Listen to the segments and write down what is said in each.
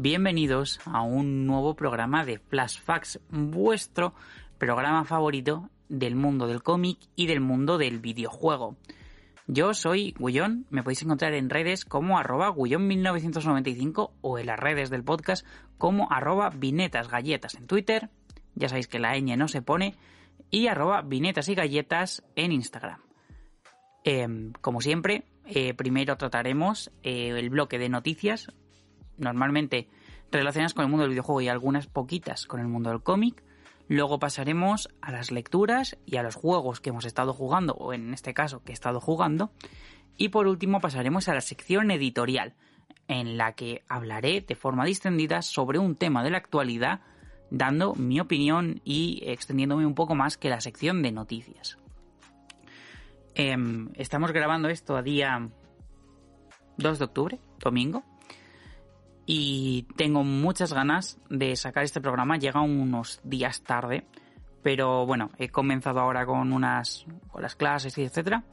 bienvenidos a un nuevo programa de Flashfacts, vuestro programa favorito del mundo del cómic y del mundo del videojuego. Yo soy Gullón, me podéis encontrar en redes como arroba Gullón1995 o en las redes del podcast como arroba Vinetas Galletas en Twitter, ya sabéis que la ñ no se pone, y arroba Vinetas y Galletas en Instagram. Em, como siempre, eh, primero trataremos eh, el bloque de noticias, normalmente relacionadas con el mundo del videojuego y algunas poquitas con el mundo del cómic. Luego pasaremos a las lecturas y a los juegos que hemos estado jugando, o en este caso que he estado jugando. Y por último pasaremos a la sección editorial, en la que hablaré de forma distendida sobre un tema de la actualidad, dando mi opinión y extendiéndome un poco más que la sección de noticias. Em, estamos grabando esto a día 2 de octubre, domingo, y tengo muchas ganas de sacar este programa. Llega unos días tarde, pero bueno, he comenzado ahora con unas con las clases y etcétera,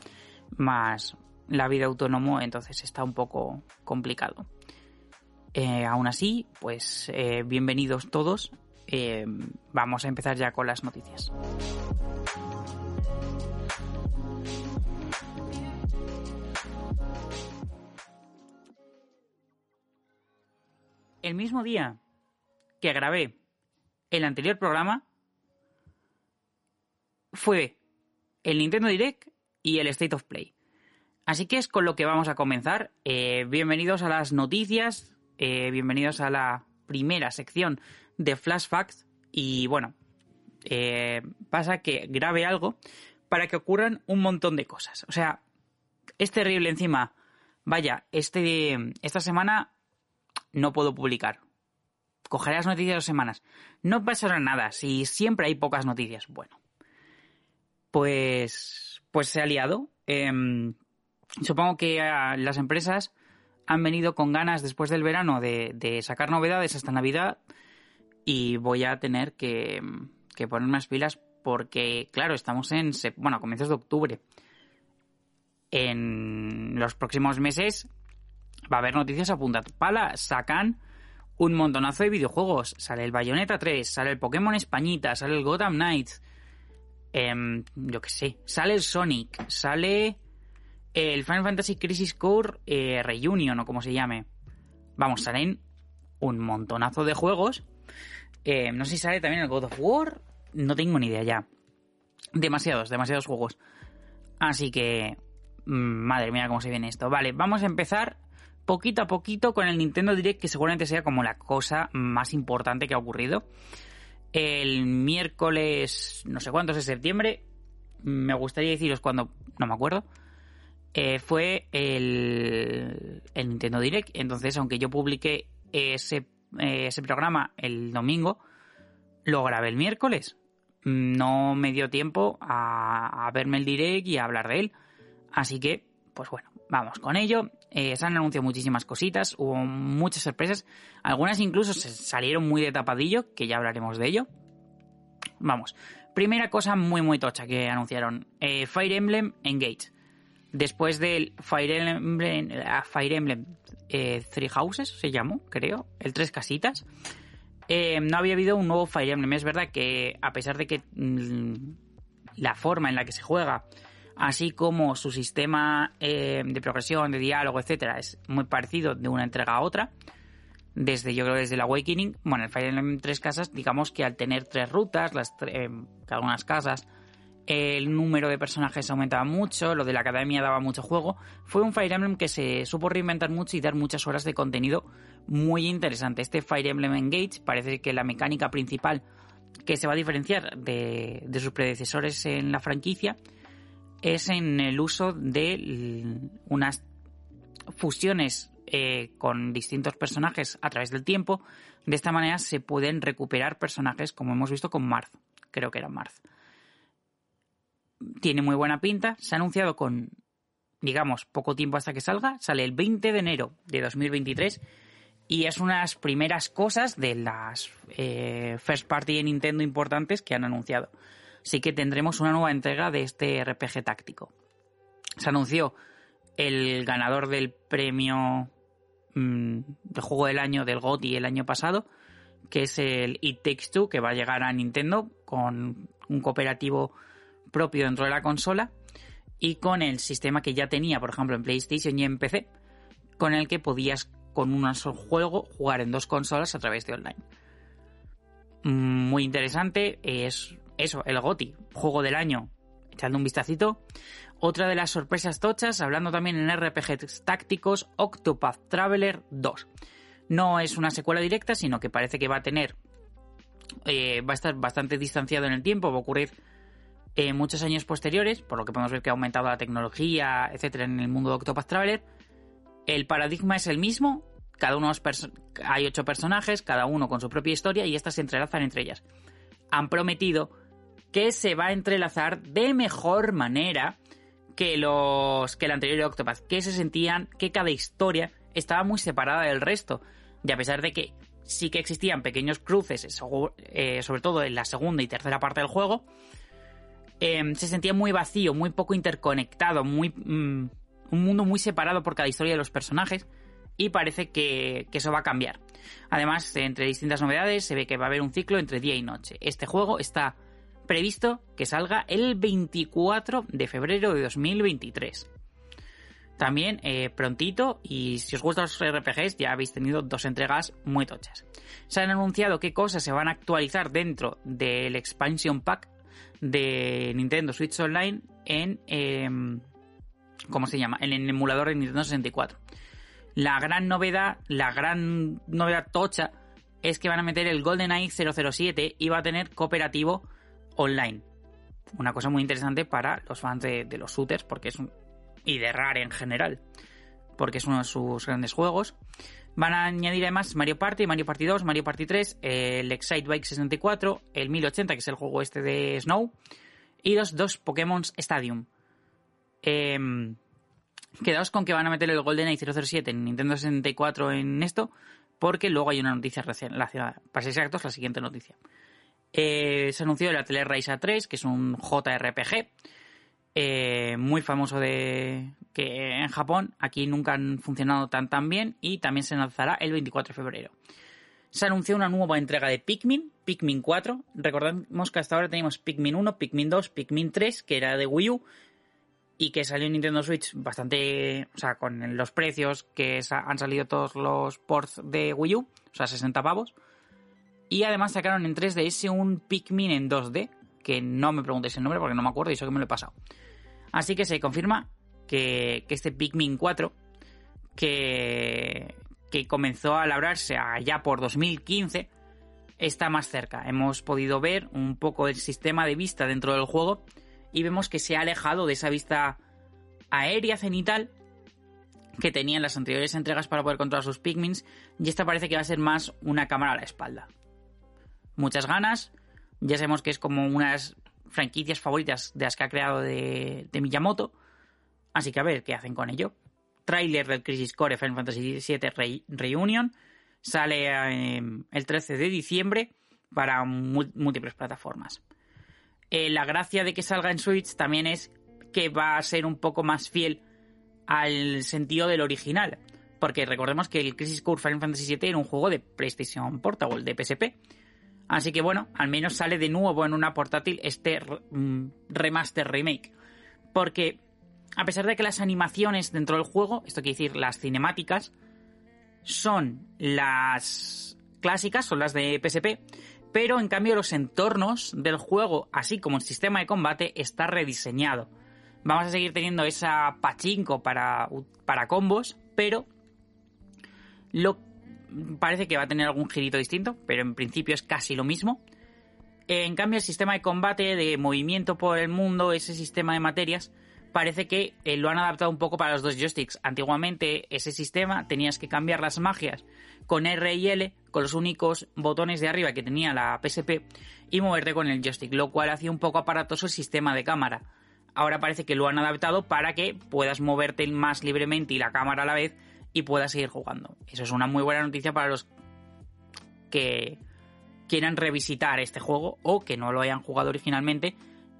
más la vida autónomo, entonces está un poco complicado. Eh, aún así, pues eh, bienvenidos todos. Eh, vamos a empezar ya con las noticias. El mismo día que grabé el anterior programa fue el Nintendo Direct y el State of Play. Así que es con lo que vamos a comenzar. Eh, bienvenidos a las noticias, eh, bienvenidos a la primera sección de Flash Facts y bueno, eh, pasa que grabe algo para que ocurran un montón de cosas. O sea, es terrible encima. Vaya, este, esta semana no puedo publicar. Cogeré las noticias dos semanas. No pasará nada si siempre hay pocas noticias. Bueno, pues, pues se ha liado. Em, supongo que ah, las empresas han venido con ganas después del verano de, sacar novedades hasta Navidad y voy a tener que, que poner más pilas porque, claro, estamos en, bueno, a comienzos de octubre. En los próximos meses va a haber noticias a punta pala. Sacan un montonazo de videojuegos. Sale el Bayonetta 3, sale el Pokémon Españita, sale el Gotham Knights. Em, yo qué sé. Sale el Sonic, sale el Final Fantasy Crisis Core eh, Reunion o como se llame. Vamos, salen un montonazo de juegos. Em, no sé si sale también el God of War. No tengo ni idea ya. Demasiados, demasiados juegos. Así que... Mm, madre mía, cómo se viene esto. Vale, vamos a empezar poquito a poquito con el Nintendo Direct, que seguramente sea como la cosa más importante que ha ocurrido. El miércoles, no sé cuántos de septiembre, me gustaría deciros cuando, no me acuerdo, eh, fue el, el, Nintendo Direct. Entonces, aunque yo publiqué ese, eh, ese programa el domingo, lo grabé el miércoles. No me dio tiempo a, a verme el Direct y a hablar de él. Así que, pues bueno, vamos con ello. Eh, se han anunciado muchísimas cositas, hubo muchas sorpresas, algunas incluso se salieron muy de tapadillo, que ya hablaremos de ello. Vamos, primera cosa muy muy tocha que anunciaron, eh, Fire Emblem Engage. Después del Fire Emblem, Fire Emblem eh, Three Houses, se llamó, creo, el Tres Casitas, no había habido un nuevo Fire Emblem. Es verdad que a pesar de que mm, la forma en la que se juega así como su sistema eh, de progresión, de diálogo, etcétera, es muy parecido de una entrega a otra. Desde, yo creo, desde el Awakening, bueno, el Fire Emblem tres casas, digamos que al tener tres rutas, las eh, algunas casas, el número de personajes aumentaba mucho, lo de la academia daba mucho juego. Fue un Fire Emblem que se supo reinventar mucho y dar muchas horas de contenido muy interesante. Este Fire Emblem Engage parece que la mecánica principal que se va a diferenciar de, de sus predecesores en la franquicia es en el uso de unas fusiones eh, con distintos personajes a través del tiempo. De esta manera se pueden recuperar personajes como hemos visto con Marth. Creo que era Marth. Tiene muy buena pinta. Se ha anunciado con, digamos, poco tiempo hasta que salga. Sale el 20 de enero de 2023. Y es unas primeras cosas de las eh, first party de Nintendo importantes que han anunciado sí que tendremos una nueva entrega de este RPG táctico. Se anunció el ganador del premio mm, juego del año del GOTY el año pasado, que es el It Takes Two, que va a llegar a Nintendo con un cooperativo propio dentro de la consola y con el sistema que ya tenía, por ejemplo, en PlayStation y en PC, con el que podías con un solo juego jugar en dos consolas a través de online. Mm, muy interesante, es eso, el GOTI, juego del año, echando un vistacito. Otra de las sorpresas tochas, hablando también en RPGs tácticos, Octopath Traveler 2. No es una secuela directa, sino que parece que va a tener. Eh, va a estar bastante distanciado en el tiempo, va a ocurrir en eh, muchos años posteriores, por lo que podemos ver que ha aumentado la tecnología, etcétera, en el mundo de Octopath Traveler. El paradigma es el mismo, cada uno hay ocho personajes, cada uno con su propia historia y estas se entrelazan entre ellas. Han prometido que se va a entrelazar de mejor manera que los que el anterior Octopath, que se sentían que cada historia estaba muy separada del resto. Y a pesar de que sí que existían pequeños cruces, eh, sobre todo en la segunda y tercera parte del juego, em, se sentía muy vacío, muy poco interconectado, muy mm, un mundo muy separado por cada historia de los personajes y parece que, que, eso va a cambiar. Además, entre distintas novedades, se ve que va a haber un ciclo entre día y noche. Este juego está previsto que salga el 24 de febrero de 2023. También eh, prontito, y si os gustan los RPGs, ya habéis tenido dos entregas muy tochas. Se han anunciado qué cosas se van a actualizar dentro del expansion pack de Nintendo Switch Online en... Em, ¿Cómo se llama? En el emulador de Nintendo 64. La gran novedad, la gran novedad tocha, es que van a meter el GoldenEye 007 y va a tener cooperativo online. Una cosa muy interesante para los fans de, los shooters, porque es un, y de Rare en general, porque es uno de sus grandes juegos. Van a añadir además Mario Party, Mario Party 2, Mario Party 3, el Excite Bike 64, el 1080, que es el juego este de Snow, y los dos Pokémon Stadium. Em, quedaos con que van a meter el GoldenEye 007 en Nintendo 64 en esto, porque luego hay una noticia relacionada. Para ser exactos, la siguiente noticia. Eh, se anunció el Atelier Raisa 3, que es un JRPG eh, muy famoso de que en Japón. Aquí nunca han funcionado tan tan bien y también se lanzará el 24 de febrero. Se anunció una nueva entrega de Pikmin, Pikmin 4. Recordemos que hasta ahora teníamos Pikmin 1, Pikmin 2, Pikmin 3, que era de Wii U y que salió en Nintendo Switch bastante, o sea, con los precios que han salido todos los ports de Wii U, o sea, 60 pavos. Y además sacaron en 3DS un Pikmin en 2D, que no me preguntéis el nombre porque no me acuerdo y eso que me lo he pasado. Así que se confirma que, este Pikmin 4, que, que comenzó a labrarse allá por 2015, está más cerca. Hemos podido ver un poco el sistema de vista dentro del juego y vemos que se ha alejado de esa vista aérea cenital que tenían las anteriores entregas para poder controlar sus Pikmins y esta parece que va a ser más una cámara a la espalda muchas ganas. Ya sabemos que es como unas franquicias favoritas de las que ha creado de, Miyamoto. Así que a ver qué hacen con ello. Trailer del Crisis Core Final Fantasy VII Reunion. Sale em, el 13 de diciembre para múltiples plataformas. Eh, la gracia de que salga en Switch también es que va a ser un poco más fiel al sentido del original. Porque recordemos que el Crisis Core Final Fantasy VII era un juego de PlayStation Portable, de PSP. Así que bueno, al menos sale de nuevo en una portátil este mm, remaster remake. Porque a pesar de que las animaciones dentro del juego, esto quiere decir las cinemáticas, son las clásicas, son las de PSP, pero en cambio los entornos del juego, así como el sistema de combate, está rediseñado. Vamos a seguir teniendo esa pachinko para, para combos, pero lo parece que va a tener algún girito distinto, pero en principio es casi lo mismo. En cambio, el sistema de combate, de movimiento por el mundo, ese sistema de materias, parece que eh, lo han adaptado un poco para los dos joysticks. Antiguamente, ese sistema tenías que cambiar las magias con R y L, con los únicos botones de arriba que tenía la PSP, y moverte con el joystick, lo cual hacía un poco aparatoso el sistema de cámara. Ahora parece que lo han adaptado para que puedas moverte más libremente y la cámara a la vez y pueda seguir jugando. Eso es una muy buena noticia para los que quieran revisitar este juego o que no lo hayan jugado originalmente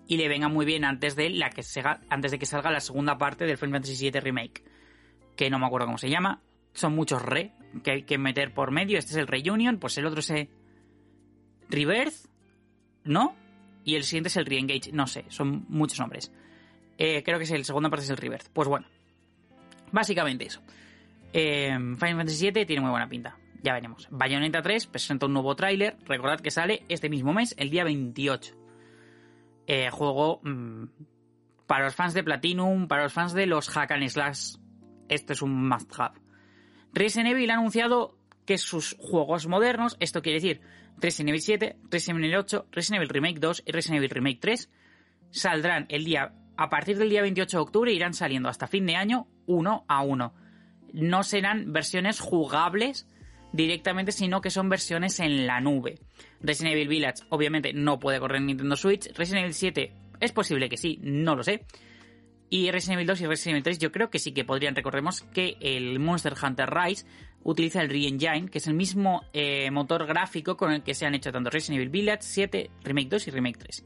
y le venga muy bien antes de, la que antes de que salga la segunda parte del Final Fantasy VII Remake. Que no me acuerdo cómo se llama. Son muchos re, que hay que meter por medio. Este es el Reunion, pues el otro es el Rebirth, ¿no? Y el siguiente es el Reengage, no sé, son muchos nombres. Eh, creo que es el segundo parte es el Rebirth. Pues bueno, básicamente eso. Eh, Final Fantasy VII tiene muy buena pinta, ya veremos. Bayonetta 3 presenta un nuevo tráiler, recordad que sale este mismo mes, el día 28. Eh, juego mmm, para los fans de Platinum, para los fans de los Hack and Slash, esto es un must-have. Resident Evil ha anunciado que sus juegos modernos, esto quiere decir Resident Evil 7, Resident Evil 8, Resident Evil Remake 2 y Resident Evil Remake 3, saldrán el día, a partir del día 28 de octubre, irán saliendo hasta fin de año uno a uno. No serán versiones jugables directamente, sino que son versiones en la nube. Resident Evil Village obviamente no puede correr en Nintendo Switch, Resident Evil 7 es posible que sí, no lo sé. Y Resident Evil 2 y Resident Evil 3 yo creo que sí que podrían. Recordemos que el Monster Hunter Rise utiliza el Re-Engine, que es el mismo eh, motor gráfico con el que se han hecho tanto Resident Evil Village 7, Remake 2 y Remake 3.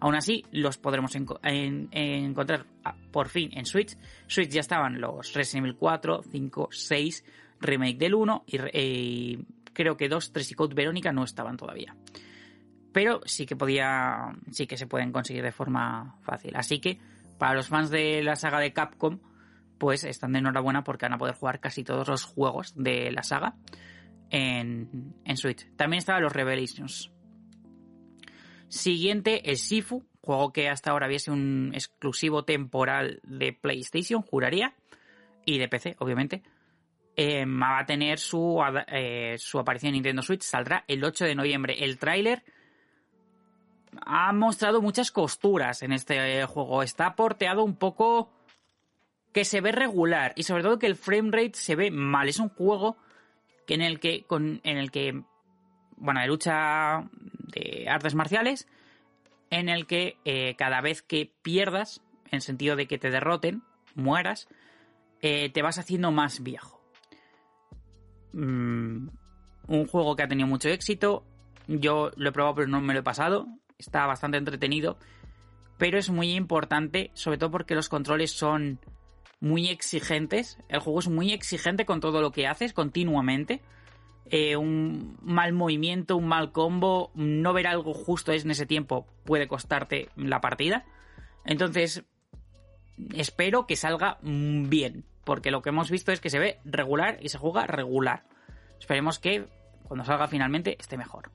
Aún así, los podremos encontrar ah, por fin en Switch. Switch ya estaban los Resident Evil 4, 5, 6, Remake del 1 y creo que 2, 3 y Code Verónica no estaban todavía pero sí que podía, sí que se pueden conseguir de forma fácil. Así que para los fans de la saga de Capcom, pues están de enhorabuena porque van a poder jugar casi todos los juegos de la saga en, en Switch. También estaban los Revelations. Siguiente, el Sifu, juego que hasta ahora sido un exclusivo temporal de PlayStation, juraría, y de PC, obviamente. Eh, va a tener su, eh, su aparición en Nintendo Switch, saldrá el 8 de noviembre. El tráiler ha mostrado muchas costuras en este juego. Está porteado un poco que se ve regular y sobre todo que el frame rate se ve mal. Es un juego en el que con en el que bueno, de lucha de artes marciales en el que eh, cada vez que pierdas, en sentido de que te derroten, mueras, eh, te vas haciendo más viejo. Mm, un juego que ha tenido mucho éxito. Yo lo he probado pero no me lo he pasado está bastante entretenido, pero es muy importante, sobre todo porque los controles son muy exigentes. El juego es muy exigente con todo lo que haces continuamente. Eh, un mal movimiento, un mal combo, no ver algo justo en ese tiempo puede costarte la partida. Entonces, espero que salga bien, porque lo que hemos visto es que se ve regular y se juega regular. Esperemos que cuando salga finalmente esté mejor.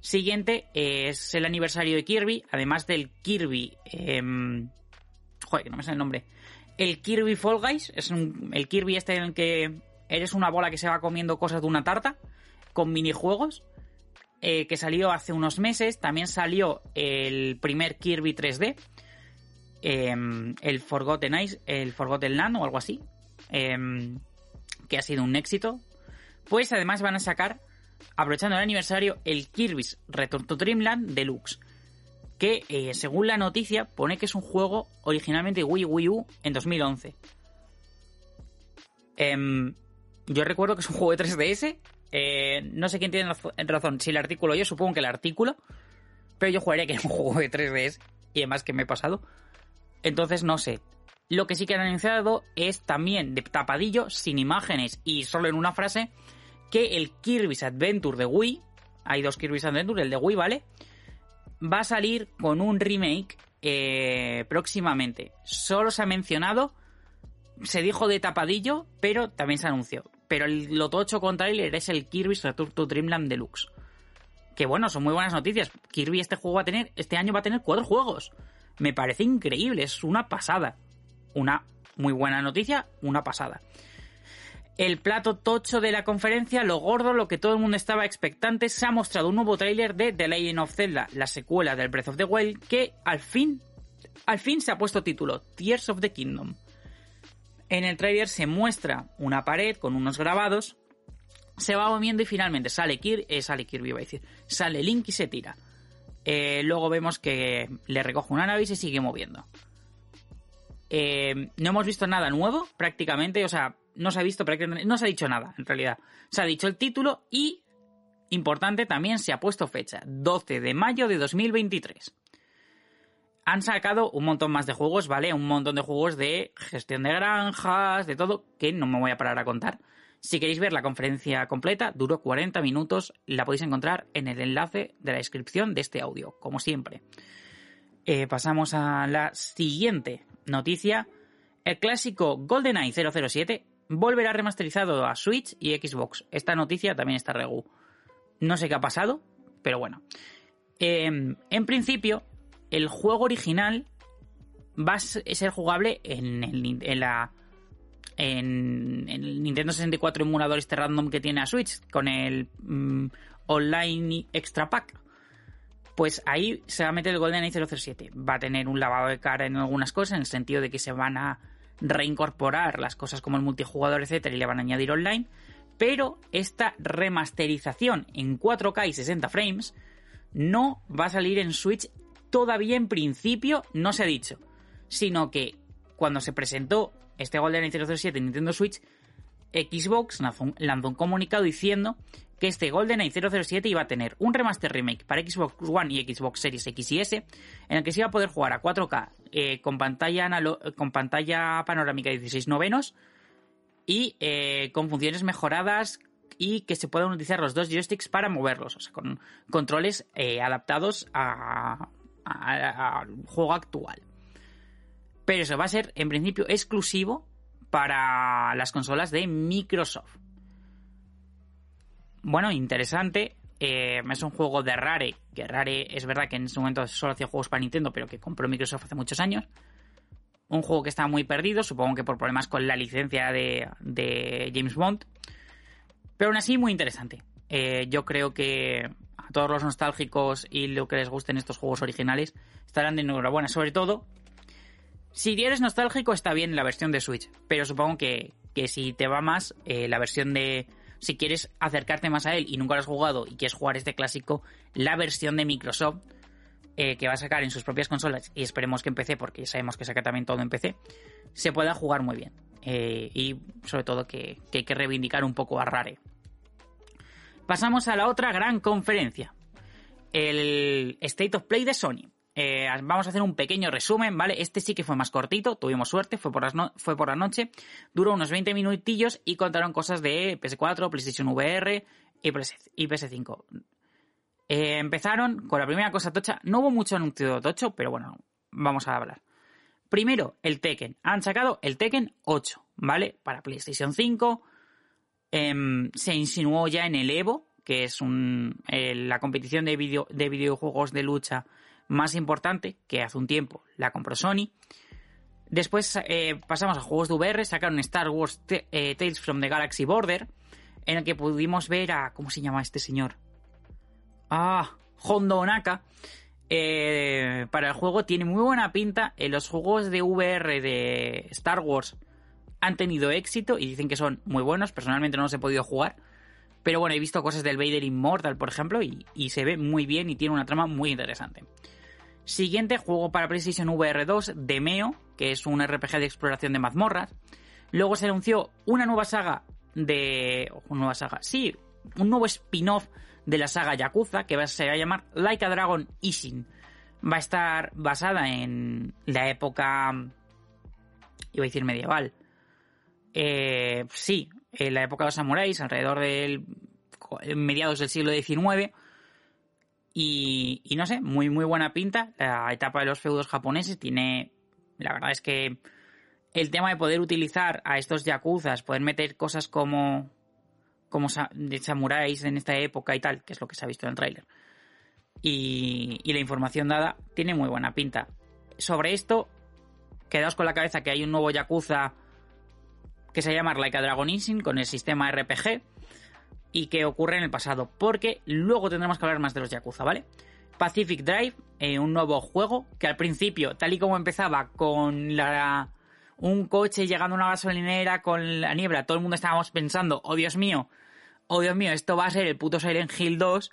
Siguiente es el aniversario de Kirby, además del Kirby. Em, joder, que no me sale el nombre. El Kirby Fall Guys, es el Kirby este en el que eres una bola que se va comiendo cosas de una tarta, con minijuegos, eh, que salió hace unos meses. También salió el primer Kirby 3D, em, el Forgotten Ice, el Forgotten Land o algo así, em, que ha sido un éxito. Pues además van a sacar aprovechando el aniversario, el Kirby's Return to Dreamland Deluxe, que eh, según la noticia pone que es un juego originalmente Wii Wii U en 2011. Yo recuerdo que es un juego de 3DS, eh, no sé quién tiene razón, si el artículo yo, supongo que el artículo, pero yo jugaría que es un juego de 3DS y además que me he pasado. Entonces no sé. Lo que sí que han anunciado es también de tapadillo, sin imágenes y solo en una frase, que el Kirby's Adventure de Wii, hay dos Kirby's Adventure, el de Wii, ¿vale? Va a salir con un remake eh, próximamente. Solo se ha mencionado, se dijo de tapadillo, pero también se anunció. Pero el, lo tocho con trailer es el Kirby's Return to Dreamland Deluxe. Que bueno, son muy buenas noticias. Kirby este juego va a tener, este año va a tener cuatro juegos. Me parece increíble, es una pasada. Una muy buena noticia, una pasada el plato tocho de la conferencia, lo gordo, lo que todo el mundo estaba expectante, se ha mostrado un nuevo tráiler de The Legend of Zelda, la secuela del Breath of the Wild, que al fin, al fin se ha puesto título, Tears of the Kingdom. En el tráiler se muestra una pared con unos grabados, se va moviendo y finalmente sale, Kirby, eh, sale Kirby, a decir, sale Link y se tira. Eh, luego vemos que le recoge una nave y se sigue moviendo. Eh, no hemos visto nada nuevo, prácticamente, o sea, no se ha visto no se ha dicho nada, en realidad. Se ha dicho el título y, importante, también se ha puesto fecha, 12 de mayo de 2023. Han sacado un montón más de juegos, ¿vale? Un montón de juegos de gestión de granjas, de todo, que no me voy a parar a contar. Si queréis ver la conferencia completa, duró 40 minutos, la podéis encontrar en el enlace de la descripción de este audio, como siempre. Eh, pasamos a la siguiente noticia. El clásico GoldenEye 007 volverá remasterizado a Switch y Xbox. Esta noticia también está regu. No sé qué ha pasado, pero bueno. Em, en principio, el juego original va a ser jugable en, el, en la en, el Nintendo 64 emulador este random que tiene a Switch con el mm, online extra pack. Pues ahí se va a meter el GoldenEye 007 va a tener un lavado de cara en algunas cosas en el sentido de que se van a reincorporar las cosas como el multijugador etcétera y le van a añadir online. Pero esta remasterización en 4K y 60 frames no va a salir en Switch todavía en principio no se ha dicho sino que cuando se presentó este GoldenEye 007 en Nintendo Switch, Xbox lanzó un, comunicado diciendo que este GoldenEye 007 iba a tener un remaster remake para Xbox One y Xbox Series X y S, en el que se iba a poder jugar a 4K eh, con, pantalla con pantalla panorámica de 16 novenos y eh, con funciones mejoradas y que se puedan utilizar los dos joysticks para moverlos, o sea, con controles eh, adaptados al juego actual. Pero eso va a ser, en principio, exclusivo para las consolas de Microsoft. Bueno, interesante. Eh, es un juego de Rare, que Rare es verdad que en ese momento solo hacía juegos para Nintendo, pero que compró Microsoft hace muchos años. Un juego que está muy perdido, supongo que por problemas con la licencia de, James Bond. Pero aún así, muy interesante. Eh, yo creo que a todos los nostálgicos y lo que les gusten estos juegos originales estarán de enhorabuena, sobre todo si eres nostálgico está bien la versión de Switch, pero supongo que, si te va más, eh, la versión de... Si quieres acercarte más a él y nunca lo has jugado y quieres jugar este clásico, la versión de Microsoft eh, que va a sacar en sus propias consolas, y esperemos que en PC, porque sabemos que saca también todo en PC, se pueda jugar muy bien. Eh, y sobre todo que, que hay que reivindicar un poco a Rare. Pasamos a la otra gran conferencia. El State of Play de Sony. Eh, vamos a hacer un pequeño resumen, ¿vale? Este sí que fue más cortito, tuvimos suerte, fue por, fue por la noche, duró unos 20 minutillos y contaron cosas de PS4, PlayStation VR y, PS, 5 eh, empezaron con la primera cosa tocha, no hubo mucho anuncio tocho, pero bueno, vamos a hablar. Primero, el Tekken. Han sacado el Tekken 8, ¿vale? Para PlayStation 5. Em, se insinuó ya en el Evo, que es la competición de videojuegos de lucha más importante, que hace un tiempo la compró Sony. Después eh, pasamos a juegos de VR, sacaron Star Wars eh, Tales from the Galaxy Border, en el que pudimos ver a... ¿Cómo se llama este señor? Ah, Hondo Onaka. Eh, para el juego tiene muy buena pinta. En los juegos de VR de Star Wars han tenido éxito y dicen que son muy buenos. Personalmente no los he podido jugar. Pero bueno, he visto cosas del Vader Immortal, por ejemplo, y, se ve muy bien y tiene una trama muy interesante. Siguiente juego para PlayStation VR 2, Demeo, que es un RPG de exploración de mazmorras. Luego se anunció una nueva saga de. Una nueva saga, sí, un nuevo spin-off de la saga Yakuza que se va a llamar Like a Dragon Ishin. Va a estar basada en la época. iba a decir medieval. Eh, sí, en la época de los samuráis, alrededor del. mediados del siglo XIX y, no sé, muy, muy buena pinta. La etapa de los feudos japoneses tiene. La verdad es que el tema de poder utilizar a estos yakuzas, poder meter cosas como. como de samuráis en esta época y tal, que es lo que se ha visto en el tráiler. Y, y la información dada tiene muy buena pinta. Sobre esto, quedaos con la cabeza que hay un nuevo yakuza que se llama Like a Dragon Instinct con el sistema RPG y que ocurre en el pasado, porque luego tendremos que hablar más de los Yakuza, ¿vale? Pacific Drive, eh, un nuevo juego que al principio, tal y como empezaba con un coche llegando a una gasolinera con la niebla, todo el mundo estábamos pensando, oh Dios mío, oh Dios mío, esto va a ser el puto Silent Hill 2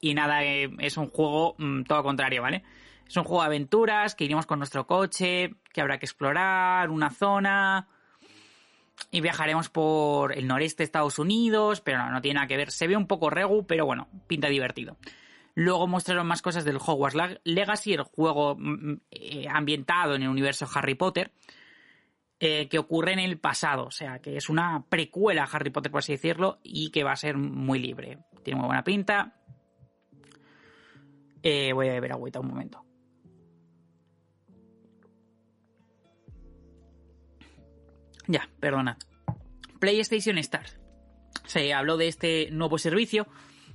y nada, eh, es un juego mm, todo contrario, ¿vale? Es un juego de aventuras, que iremos con nuestro coche, que habrá que explorar una zona, y viajaremos por el noreste de Estados Unidos, pero no, no tiene nada que ver. Se ve un poco regu, pero bueno, pinta divertido. Luego mostraron más cosas del Hogwarts Legacy, el juego mm, mm, eh, ambientado en el universo Harry Potter. eh, que ocurre en el pasado, o sea, que es una precuela a Harry Potter, por así decirlo, y que va a ser muy libre. Tiene muy buena pinta. Eh, voy a beber agüita un momento. Ya, perdonad. PlayStation Stars. Se habló de este nuevo servicio.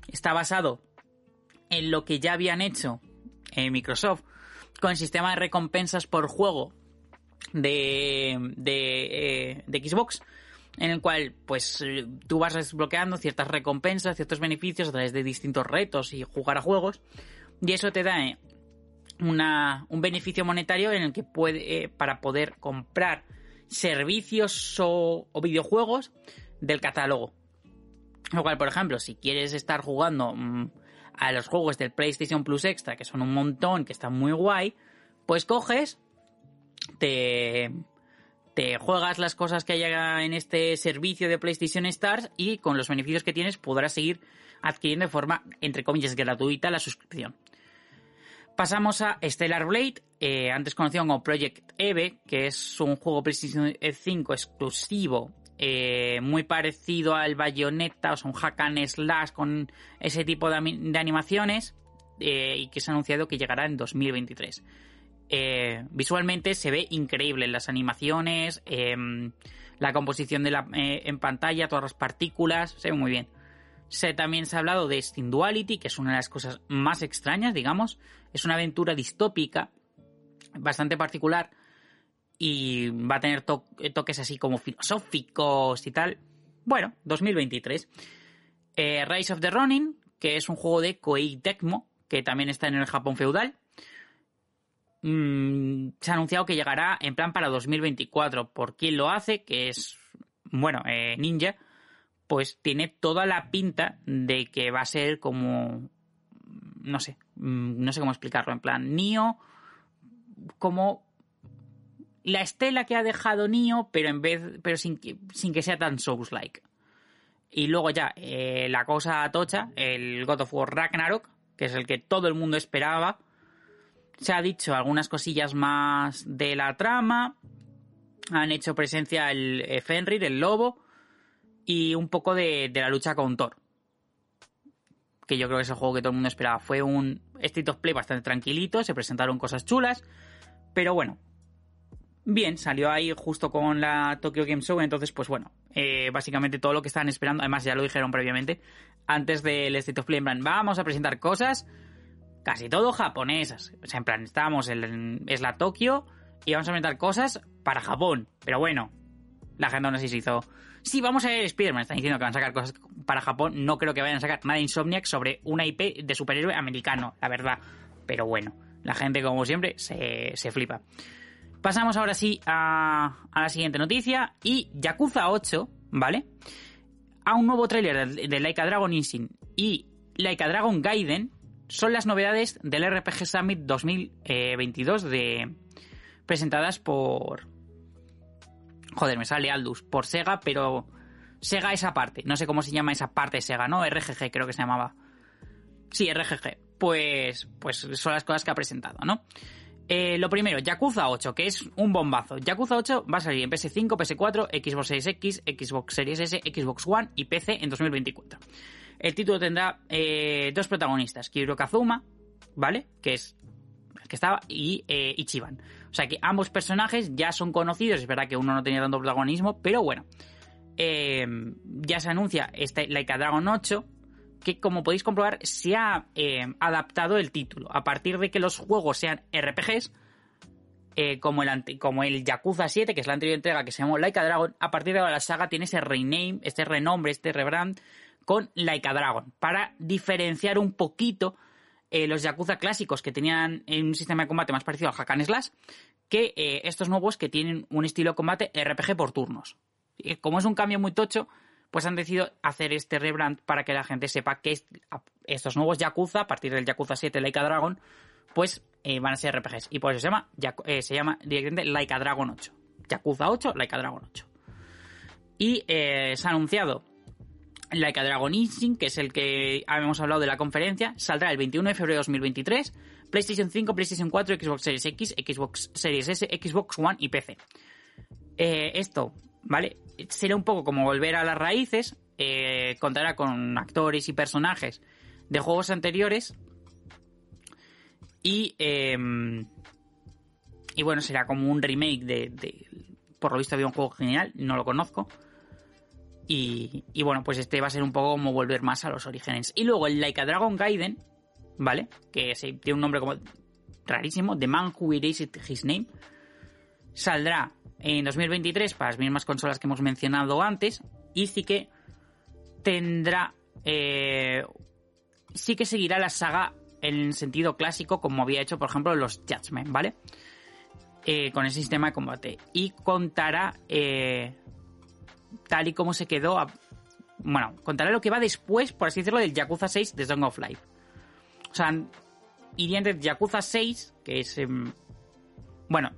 Está basado en lo que ya habían hecho en Microsoft con el sistema de recompensas por juego de, de, eh, Xbox en el cual pues tú vas desbloqueando ciertas recompensas, ciertos beneficios a través de distintos retos y jugar a juegos y eso te da eh, una, un beneficio monetario en el que puede eh, para poder comprar servicios o, videojuegos del catálogo. Lo cual, por ejemplo, si quieres estar jugando mm, a los juegos del PlayStation Plus Extra, que son un montón, que están muy guay, pues coges, te, te juegas las cosas que haya en este servicio de PlayStation Stars y con los beneficios que tienes podrás seguir adquiriendo de forma, entre comillas, gratuita la suscripción. Pasamos a Stellar Blade, eh, antes conocido como Project Eve, que es un juego PlayStation 5 exclusivo, eh, muy parecido al Bayonetta, o sea, un hack and slash con ese tipo de, animaciones, eh, y que se ha anunciado que llegará en 2023. visualmente se ve increíble las animaciones, em, la composición de la, en pantalla, todas las partículas, se ve muy bien. También se ha hablado de Steam Duality, que es una de las cosas más extrañas, digamos. Es una aventura distópica, bastante particular, y va a tener toques así como filosóficos y tal. Bueno, 2023. Eh, Rise of the Ronin, que es un juego de Koei Tecmo, que también está en el Japón feudal. Mm, se ha anunciado que llegará en plan para 2024. ¿Por quién lo hace? Que es, bueno, eh, Ninja pues tiene toda la pinta de que va a ser como, no sé, mm, no sé cómo explicarlo, en plan, Nio, como la estela que ha dejado Nio, pero en vez, pero sin que, sin que sea tan Souls-like. Y luego ya, eh, la cosa tocha, el God of War Ragnarok, que es el que todo el mundo esperaba. Se ha dicho algunas cosillas más de la trama. Han hecho presencia el eh, Fenrir, el lobo y un poco de, la lucha con Thor. Que yo creo que es el juego que todo el mundo esperaba. Fue un State of Play bastante tranquilito, se presentaron cosas chulas, pero bueno, bien, salió ahí justo con la Tokyo Game Show, entonces pues bueno, eh, básicamente todo lo que estaban esperando, además ya lo dijeron previamente, antes del State of Play, en plan, vamos a presentar cosas casi todo japonesas. O sea, en plan, estábamos en, es la Tokyo y vamos a presentar cosas para Japón, pero bueno, la gente aún así se hizo Sí, vamos a ver Spider-Man. Están diciendo que van a sacar cosas para Japón. No creo que vayan a sacar nada de Insomniac sobre una IP de superhéroe americano, la verdad. Pero bueno, la gente, como siempre, se, flipa. Pasamos ahora sí a, la siguiente noticia. Y Yakuza 8, ¿vale? A un nuevo tráiler de, Laika Dragon Instinct y Laika Dragon Gaiden son las novedades del RPG Summit 2022 de, presentadas por, Joder, me sale Aldus por Sega, pero Sega esa parte. No sé cómo se llama esa parte de Sega, ¿no? RGG creo que se llamaba. Sí, RGG. Pues, pues son las cosas que ha presentado, ¿no? Eh, lo primero, Yakuza 8, que es un bombazo. Yakuza 8 va a salir en PS5, PS4, Xbox Series X, Xbox Series S, Xbox One y PC en 2024. El título tendrá eh, dos protagonistas, Kiryu Kazuma, ¿vale? Que es el que estaba, y eh, Ichiban. O sea que ambos personajes ya son conocidos, es verdad que uno no tenía tanto protagonismo, pero bueno. Eh, ya se anuncia este Laika Dragon 8, que como podéis comprobar se ha eh, adaptado el título. A partir de que los juegos sean RPGs, eh, como, el como el Yakuza 7, que es la anterior entrega que se llamó Laika Dragon, a partir de ahora la saga tiene ese rename, este renombre, este rebrand con Laika Dragon, para diferenciar un poquito eh, los Yakuza clásicos que tenían un sistema de combate más parecido al Hack Slash que eh, estos nuevos que tienen un estilo de combate RPG por turnos. Y como es un cambio muy tocho, pues han decidido hacer este rebrand para que la gente sepa que estos nuevos Yakuza, a partir del Yakuza 7 Laika Dragon, pues eh, van a ser RPGs. Y por eso se llama, se llama directamente Laika Dragon 8. Yakuza 8, Laika Dragon 8. Y se ha anunciado Laika Dragon Instinct, que es el que habíamos hablado de la conferencia, saldrá el 21 de febrero de 2023. PlayStation 5, PlayStation 4, Xbox Series X, Xbox Series S, Xbox One y PC. Eh, esto, ¿vale? Será un poco como volver a las raíces, eh, contará con actores y personajes de juegos anteriores y, em, y bueno, será como un remake de, Por lo visto había un juego genial, no lo conozco. Y, bueno, pues este va a ser un poco como volver más a los orígenes. Y luego el Like a Dragon Gaiden, ¿vale? Que tiene un nombre como rarísimo, The Man Who Erased His Name. Saldrá en 2023 para las mismas consolas que hemos mencionado antes. Y sí que tendrá. Eh, sí que seguirá la saga en sentido clásico, como había hecho, por ejemplo, los Judgment, ¿vale? Eh, con el sistema de combate. Y contará eh, tal y como se quedó. bueno, contará lo que va después, por así decirlo, del Yakuza 6 de Song of Life. O sea, irían de Yakuza 6, que es. Em, bueno,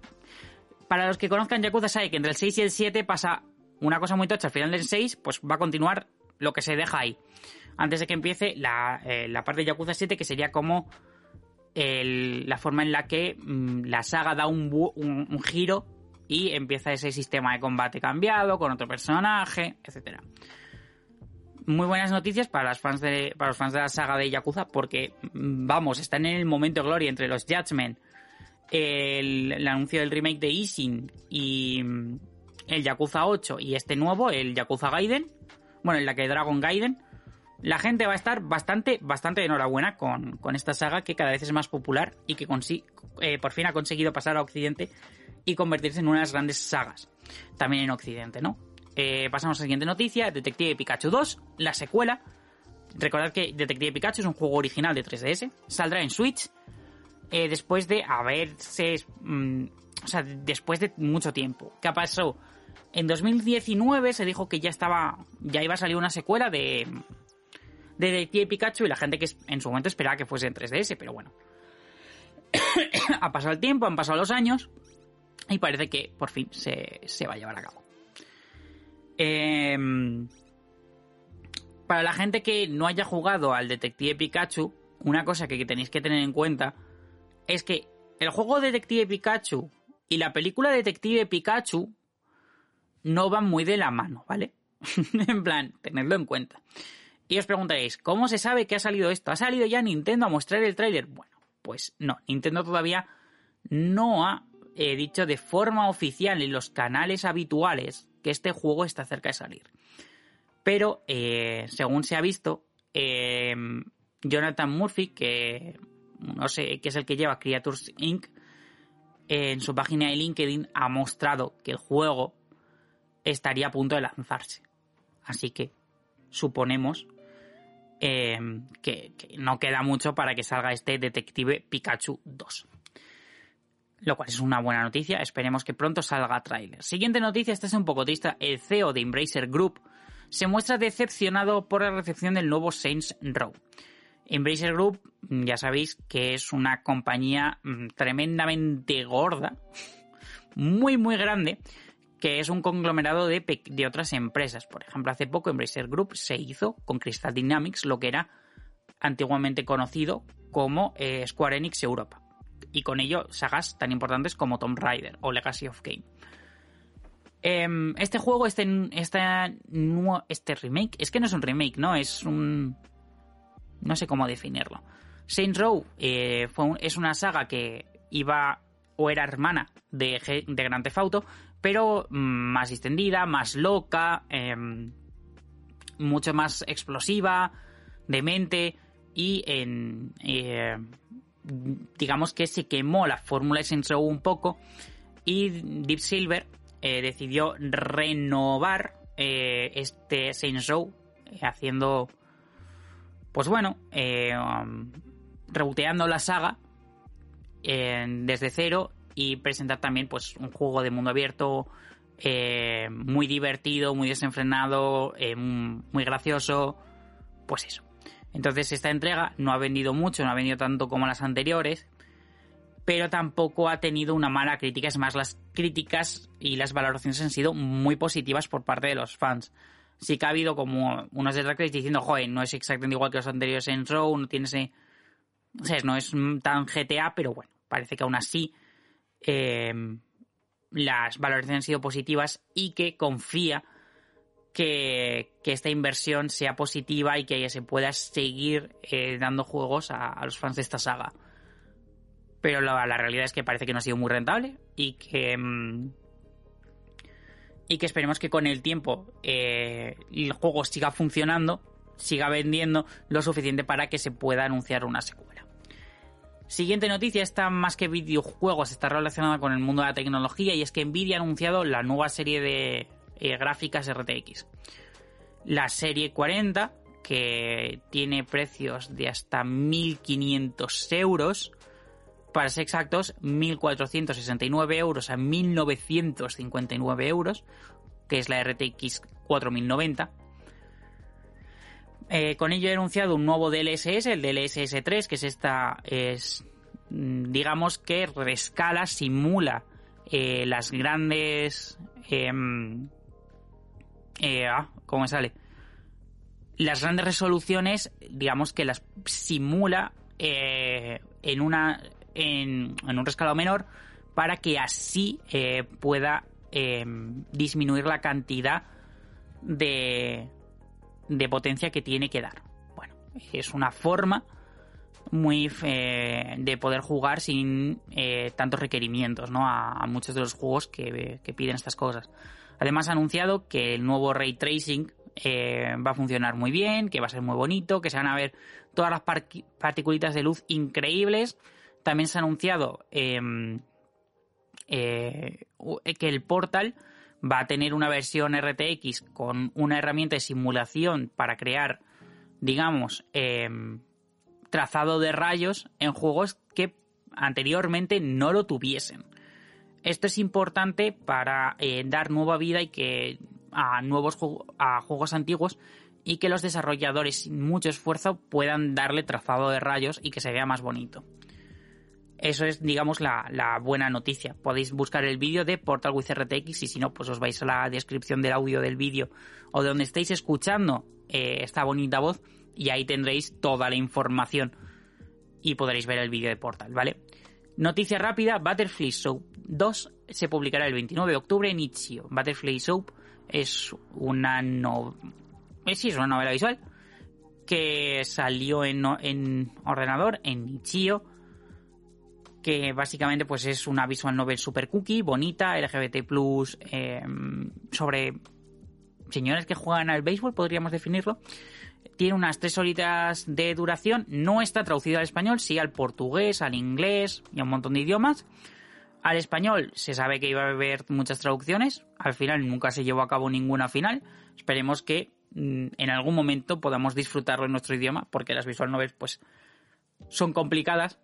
para los que conozcan Yakuza, saben que entre el 6 y el 7 pasa una cosa muy tocha. Al final del 6, pues va a continuar lo que se deja ahí. Antes de que empiece la, eh, parte de Yakuza 7, que sería como la forma en la que mm, la saga da un, un, giro y empieza ese sistema de combate cambiado con otro personaje, etcétera. Muy buenas noticias para, las fans de, para los fans de la saga de Yakuza porque, mm, vamos, están en el momento de gloria entre los Judgment, el, anuncio del remake de Ishin y mm, el Yakuza 8 y este nuevo, el Yakuza Gaiden, bueno, en la que Dragon Gaiden, la gente va a estar bastante, bastante enhorabuena con, esta saga que cada vez es más popular y que eh, por fin ha conseguido pasar a Occidente y convertirse en unas grandes sagas. También en Occidente, ¿no? Eh, pasamos a la siguiente noticia, Detective Pikachu 2, la secuela. Recordad que Detective Pikachu es un juego original de 3DS, saldrá en Switch eh, después de haberse... Mm, o sea, después de mucho tiempo. ¿Qué pasó? En 2019 se dijo que ya estaba, ya iba a salir una secuela de, de Detective Pikachu y la gente que en su momento esperaba que fuese en 3DS, pero bueno. ha pasado el tiempo, han pasado los años y parece que por fin se, va a llevar a cabo. Em, para la gente que no haya jugado al Detective Pikachu, una cosa que tenéis que tener en cuenta es que el juego Detective Pikachu y la película Detective Pikachu no van muy de la mano, ¿vale? en plan, tenedlo en cuenta. Y os preguntaréis, ¿cómo se sabe que ha salido esto? ¿Ha salido ya Nintendo a mostrar el tráiler? Bueno, pues no, Nintendo todavía no ha eh, dicho de forma oficial en los canales habituales que este juego está cerca de salir. Pero, eh, según se ha visto, eh, Jonathan Murphy, que no sé, que es el que lleva Creatures Inc., en su página de LinkedIn ha mostrado que el juego estaría a punto de lanzarse. Así que suponemos eh, que, no queda mucho para que salga este Detective Pikachu 2. Lo cual es una buena noticia, esperemos que pronto salga tráiler. Siguiente noticia, esta es un poco triste, el CEO de Embracer Group se muestra decepcionado por la recepción del nuevo Saints Row. Embracer Group, ya sabéis que es una compañía mm, tremendamente gorda, muy muy grande, que es un conglomerado de, otras empresas. Por ejemplo, hace poco Embracer Group se hizo con Crystal Dynamics, lo que era antiguamente conocido como eh, Square Enix Europa. Y con ello sagas tan importantes como Tomb Raider o Legacy of Game. Em, este juego, este, este, este remake, es que no es un remake, ¿no? Es un... No sé cómo definirlo. Saints Row eh, es una saga que iba o era hermana de, de Grand Theft Auto, pero mm, más extendida, más loca, em, mucho más explosiva, demente y en, eh, digamos que se quemó la fórmula de un poco y Deep Silver eh, decidió renovar eh, este Saints Row haciendo pues bueno um, reboteando la saga desde cero y presentar también pues un juego de mundo abierto eh, muy divertido, muy desenfrenado, eh, muy gracioso, pues eso. Entonces esta entrega no ha vendido mucho, no ha vendido tanto como las anteriores, pero tampoco ha tenido una mala crítica, es más, las críticas y las valoraciones han sido muy positivas por parte de los fans. Sí que ha habido como unos detractores diciendo, joder, no es exactamente igual que los anteriores en Row, no tiene. O sea, no es tan GTA, pero bueno, parece que aún así Em, las valoraciones han sido positivas y que confía que, esta inversión sea positiva y que se pueda seguir eh, dando juegos a, los fans de esta saga. Pero la, realidad es que parece que no ha sido muy rentable y que... Mm, y que esperemos que con el tiempo eh, el juego siga funcionando, siga vendiendo lo suficiente para que se pueda anunciar una secuela. Siguiente noticia, está más que videojuegos, está relacionada con el mundo de la tecnología y es que Nvidia ha anunciado la nueva serie de eh, gráficas RTX. La serie 40, que tiene precios de hasta 1500 euros, para ser exactos, 1.469 euros a 1.959 euros, que es la RTX 4090. Eh, con ello he anunciado un nuevo DLSS, el DLSS 3, que es esta, es, mm, digamos que rescala, simula eh, las grandes... Em, eh, ah, ¿cómo me sale? Las grandes resoluciones, digamos que las simula en una en, un rescalado menor para que así eh, pueda em, disminuir la cantidad de, de potencia que tiene que dar. Bueno, es una forma muy eh, de poder jugar sin eh, tantos requerimientos ¿no? a, muchos de los juegos que, que, piden estas cosas. Además ha anunciado que el nuevo ray tracing va a funcionar muy bien, que va a ser muy bonito, que se van a ver todas las particulitas de luz increíbles también se ha anunciado em, eh, que el Portal va a tener una versión RTX con una herramienta de simulación para crear, digamos, em, trazado de rayos en juegos que anteriormente no lo tuviesen. Esto es importante para eh, dar nueva vida y que a nuevos a juegos antiguos y que los desarrolladores sin mucho esfuerzo puedan darle trazado de rayos y que se vea más bonito. Eso es, digamos, la, buena noticia. Podéis buscar el vídeo de Portal with RTX y si no, pues os vais a la descripción del audio del vídeo o de donde estéis escuchando eh, esta bonita voz y ahí tendréis toda la información y podréis ver el vídeo de Portal, ¿vale? Noticia rápida, Butterfly Soap 2 se publicará el 29 de octubre en Itch.io. Butterfly Soap es una no... Eh, sí, es una novela visual que salió en, en ordenador, en Itch.io que básicamente pues es una visual novel super cookie, bonita, LGBT+, eh, sobre señores que juegan al béisbol, podríamos definirlo. Tiene unas tres horitas de duración, no está traducido al español, sí al portugués, al inglés y a un montón de idiomas. Al español se sabe que iba a haber muchas traducciones, al final nunca se llevó a cabo ninguna final. Esperemos que mm, en algún momento podamos disfrutarlo en nuestro idioma, porque las visual novels pues son complicadas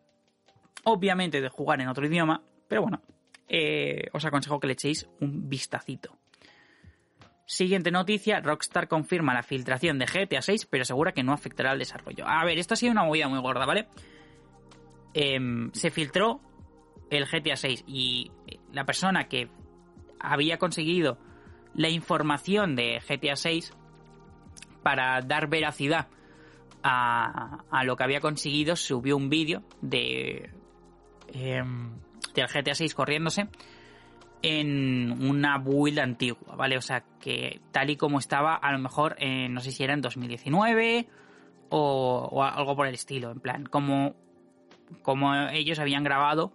obviamente de jugar en otro idioma, pero bueno, eh, os aconsejo que le echéis un vistacito. Siguiente noticia, Rockstar confirma la filtración de GTA 6, pero asegura que no afectará al desarrollo. A ver, esto ha sido una movida muy gorda, ¿vale? Em, se filtró el GTA 6 y la persona que había conseguido la información de GTA 6 para dar veracidad a, a, lo que había conseguido, subió un vídeo de Em, del GTA 6 corriéndose en una build antigua, ¿vale? O sea, que tal y como estaba, a lo mejor, no sé si era en 2019 o, algo por el estilo, en plan, como, como ellos habían grabado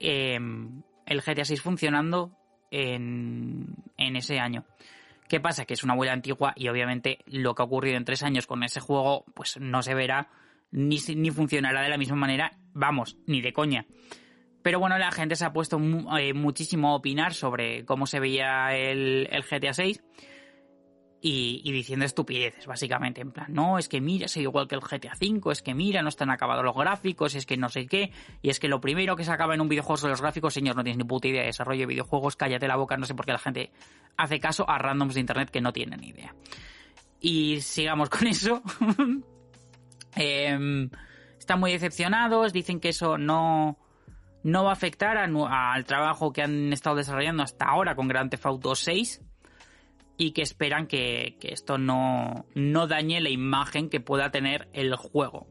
em, el GTA 6 funcionando en, en ese año. ¿Qué pasa? Que es una build antigua y obviamente lo que ha ocurrido en tres años con ese juego, pues no se verá ni, ni funcionará de la misma manera, vamos, ni de coña. Pero bueno, la gente se ha puesto eh, muchísimo a opinar sobre cómo se veía el, GTA 6 y, diciendo estupideces, básicamente. En plan, no, es que mira, es igual que el GTA 5, es que mira, no están acabados los gráficos, es que no sé qué, y es que lo primero que se acaba en un videojuego son los gráficos, señor, no tienes ni puta idea de desarrollo de videojuegos, cállate la boca, no sé por qué la gente hace caso a randoms de internet que no tienen ni idea. Y sigamos con eso. Em, están muy decepcionados, dicen que eso no, no va a afectar al trabajo que han estado desarrollando hasta ahora con Grand Theft Auto 6 y que esperan que, esto no, no dañe la imagen que pueda tener el juego.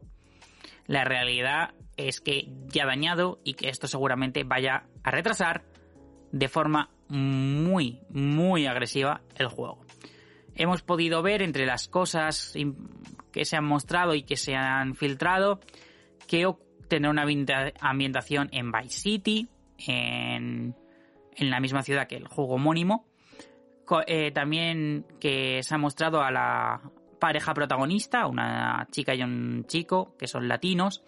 La realidad es que ya ha dañado y que esto seguramente vaya a retrasar de forma muy, muy agresiva el juego. Hemos podido ver entre las cosas que se han mostrado y que se han filtrado que tendrá una ambientación en Vice City, en, en la misma ciudad que el juego homónimo. Eh, también que se ha mostrado a la pareja protagonista, una chica y un chico, que son latinos.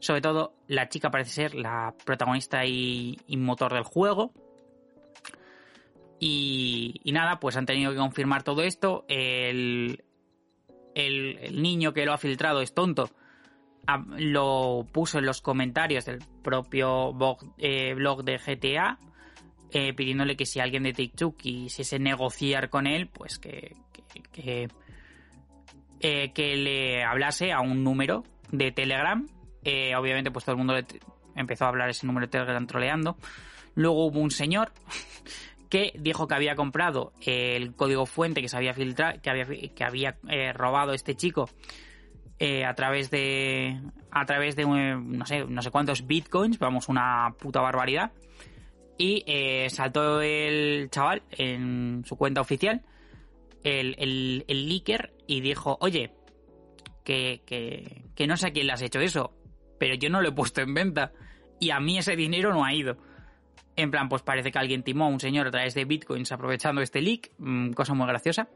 Sobre todo, la chica parece ser la protagonista y, motor del juego. Y, nada, pues han tenido que confirmar todo esto. El, el, niño que lo ha filtrado es tonto. Lo puso en los comentarios del propio blog, eh, blog de GTA eh, pidiéndole que si alguien de TikTok quisiese negociar con él, pues que, que, eh, que, le hablase a un número de Telegram. Eh, obviamente, pues todo el mundo empezó a hablar ese número de Telegram troleando. Luego hubo un señor que dijo que había comprado el código fuente que se había filtrado, que había, que había robado este chico a través de a través de no sé no sé cuántos bitcoins, vamos una puta barbaridad y eh, saltó el chaval en su cuenta oficial, el, el, leaker, y dijo, oye, que, que, no sé a quién le has hecho eso, pero yo no lo he puesto en venta y a mí ese dinero no ha ido. En plan, pues parece que alguien timó a un señor a través de bitcoins aprovechando este leak, mm, cosa muy graciosa.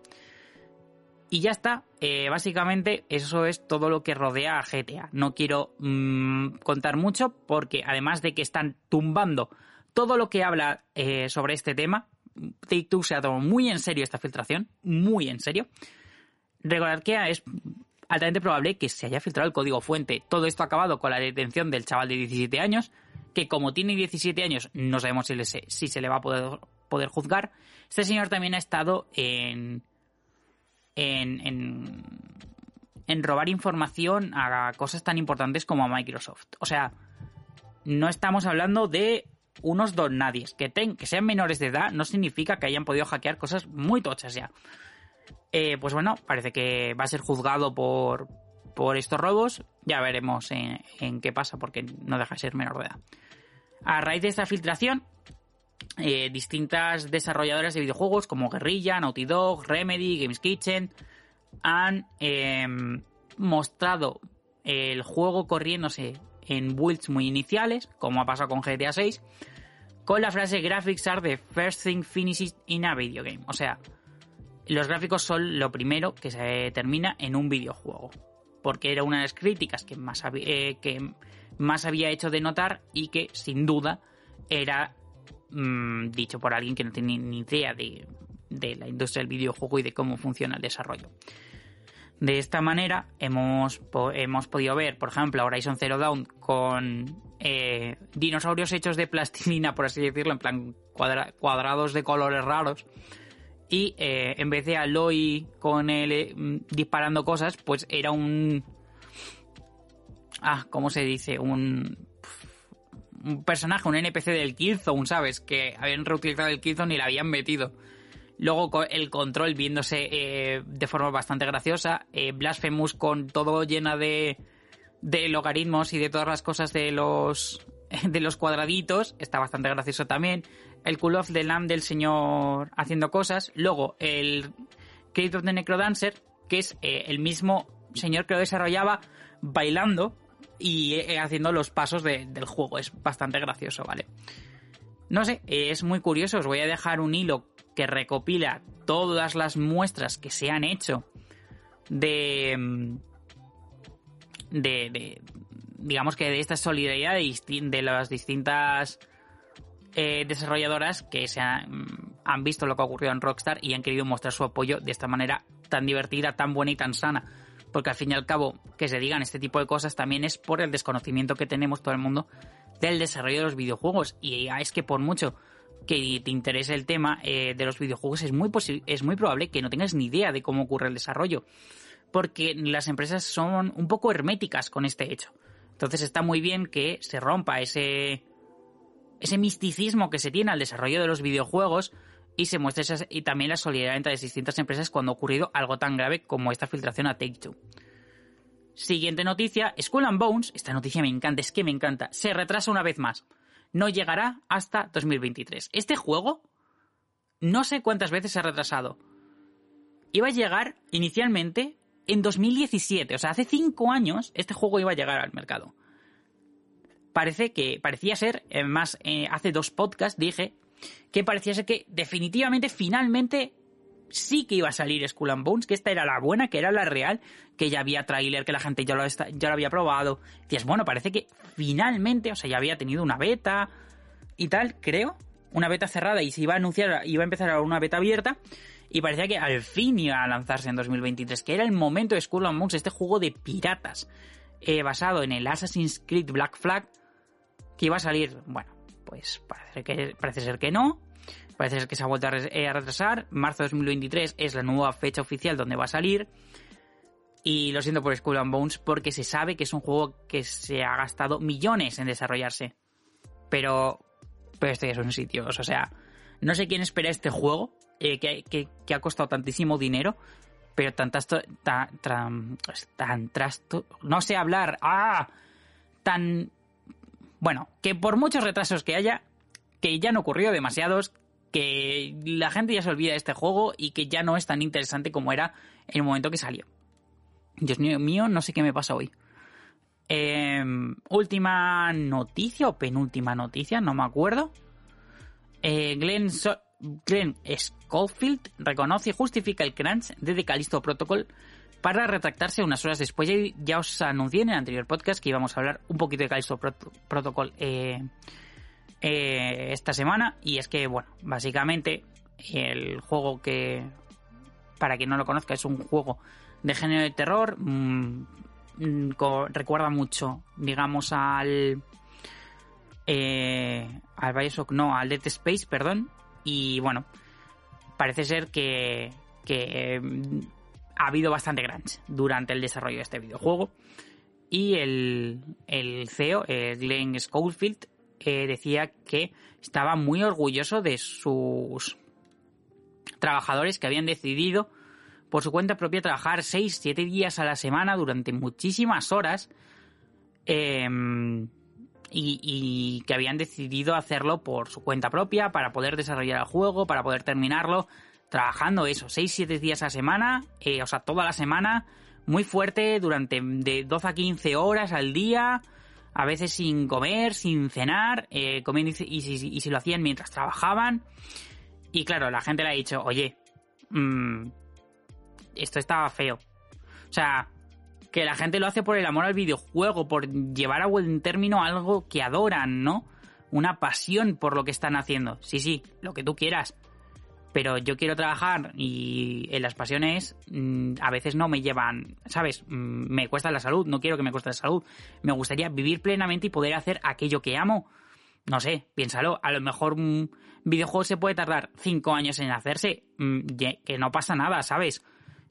Y ya está, eh, básicamente eso es todo lo que rodea a GTA. No quiero mm, contar mucho porque además de que están tumbando todo lo que habla eh, sobre este tema, Take-Two se ha tomado muy en serio esta filtración, muy en serio. Recordar que es altamente probable que se haya filtrado el código fuente. Todo esto ha acabado con la detención del chaval de 17 años, que como tiene 17 años no sabemos si, si se le va a poder, poder juzgar. Este señor también ha estado en, en, en, en robar información a cosas tan importantes como a Microsoft. O sea, no estamos hablando de unos don nadies. Que, que sean menores de edad no significa que hayan podido hackear cosas muy tochas ya. Eh, pues bueno, parece que va a ser juzgado por, por estos robos. Ya veremos en, qué pasa, porque no deja de ser menor de edad. A raíz de esta filtración, eh, distintas desarrolladoras de videojuegos como Guerrilla, Naughty Dog, Remedy, Games Kitchen han em, mostrado el juego corriéndose en builds muy iniciales, como ha pasado con GTA 6, con la frase Graphics are the first thing finished in a video game. O sea, los gráficos son lo primero que se termina en un videojuego. Porque era una de las críticas que más, eh, que más había hecho de notar y que sin duda era mm, dicho por alguien que no tenía ni idea de, de la industria del videojuego y de cómo funciona el desarrollo. De esta manera hemos, hemos podido ver, por ejemplo, Horizon Zero Dawn con eh, dinosaurios hechos de plastilina, por así decirlo, en plan cuadrados de colores raros. Y eh, en vez de Aloy con él eh, disparando cosas, pues era un... Ah, ¿cómo se dice? Un, un personaje, un NPC del Killzone, ¿sabes? Que habían reutilizado el Killzone y le habían metido. Luego el control viéndose eh, de forma bastante graciosa. Eh, Blasphemous con todo llena de, de logaritmos y de todas las cosas de los, de los cuadraditos. Está bastante gracioso también. El Cool of the Lamb del señor haciendo cosas. Luego el Crypt of the Necrodancer, que es eh, el mismo señor que lo desarrollaba bailando y haciendo los pasos del juego. Es bastante gracioso, ¿vale? No sé, es muy curioso. Os voy a dejar un hilo que recopila todas las muestras que se han hecho de, mm, de, digamos que de esta solidaridad de, las distintas eh, desarrolladoras que se han, han, visto lo que ha ocurrido en Rockstar y han querido mostrar su apoyo de esta manera tan divertida, tan buena y tan sana. Porque al fin y al cabo, que se digan este tipo de cosas también es por el desconocimiento que tenemos todo el mundo del desarrollo de los videojuegos. Y es que por mucho que te interese el tema eh, de los videojuegos, es muy, es muy probable que no tengas ni idea de cómo ocurre el desarrollo. Porque las empresas son un poco herméticas con este hecho. Entonces está muy bien que se rompa ese, ese misticismo que se tiene al desarrollo de los videojuegos y se muestre y también la solidaridad entre las distintas empresas cuando ha ocurrido algo tan grave como esta filtración a Take-Two. Siguiente noticia, Skull and Bones, esta noticia me encanta, es que me encanta, se retrasa una vez más. no llegará hasta 2023. Este juego no sé cuántas veces se ha retrasado. Iba a llegar inicialmente en 2017, o sea, hace cinco años este juego iba a llegar al mercado. Parece que, parecía ser, más eh, hace dos podcasts dije que parecía ser que definitivamente, finalmente, sí que iba a salir Skull and Bones, que esta era la buena, que era la real, que ya había tráiler, que la gente ya lo, ya lo había probado. Decías, bueno, parece que finalmente, o sea, ya había tenido una beta y tal, creo, una beta cerrada y se iba a anunciar, iba a empezar una beta abierta y parecía que al fin iba a lanzarse en 2023, que era el momento de Skull and Bones, este juego de piratas eh, basado en el Assassin's Creed Black Flag, que iba a salir, bueno, pues parece, que, parece ser que no, parece ser que se ha vuelto a, eh, retrasar, marzo de 2023 es la nueva fecha oficial donde va a salir, y lo siento por Skull and Bones porque se sabe que es un juego que se ha gastado millones en desarrollarse. Pero, pero este es un sitio, o sea, no sé quién espera este juego, eh, que, ha costado tantísimo dinero, pero tan, tan, tan trasto, no sé hablar, ah, tan, bueno, que por muchos retrasos que haya, que ya no ocurrió demasiados, que la gente ya se olvida de este juego y que ya no es tan interesante como era en el momento que salió. Dios mío, no sé qué me pasa hoy. Em, última noticia o penúltima noticia, no me acuerdo. Eh, Glenn, Glenn Schofield reconoce y justifica el crunch de The Callisto Protocol para retractarse unas horas después. Ya os anuncié en el anterior podcast que íbamos a hablar un poquito de Callisto Protocol eh, eh, esta semana. Y es que, bueno, básicamente el juego que, para quien no lo conozca, es un juego de género de terror. Mm, mm, recuerda mucho, digamos, al... Eh, al Bioshock, no, al Dead Space, perdón, y bueno, parece ser que, mm, ha habido bastante crunch durante el desarrollo de este videojuego. Y el, el CEO, eh, Glenn Schofield, decía que estaba muy orgulloso de sus trabajadores que habían decidido por su cuenta propia trabajar 6-7 días a la semana durante muchísimas horas. Eh, y, que habían decidido hacerlo por su cuenta propia para poder desarrollar el juego, para poder terminarlo, trabajando eso, 6-7 días a la semana, eh, o sea, toda la semana, muy fuerte, durante de 12 a 15 horas al día, a veces sin comer, sin cenar, eh, comiendo y, si, lo hacían mientras trabajaban. Y claro, la gente le ha dicho, oye, mmm, esto estaba feo. O sea, que la gente lo hace por el amor al videojuego, por llevar a buen término algo que adoran, ¿no? Una pasión por lo que están haciendo. Sí, sí, lo que tú quieras. Pero yo quiero trabajar y en las pasiones mm, a veces no me llevan, ¿sabes? Mm, me cuesta la salud, no quiero que me cueste la salud. Me gustaría vivir plenamente y poder hacer aquello que amo. No sé, piénsalo, a lo mejor un videojuego se puede tardar cinco años en hacerse, mm, que no pasa nada, ¿sabes?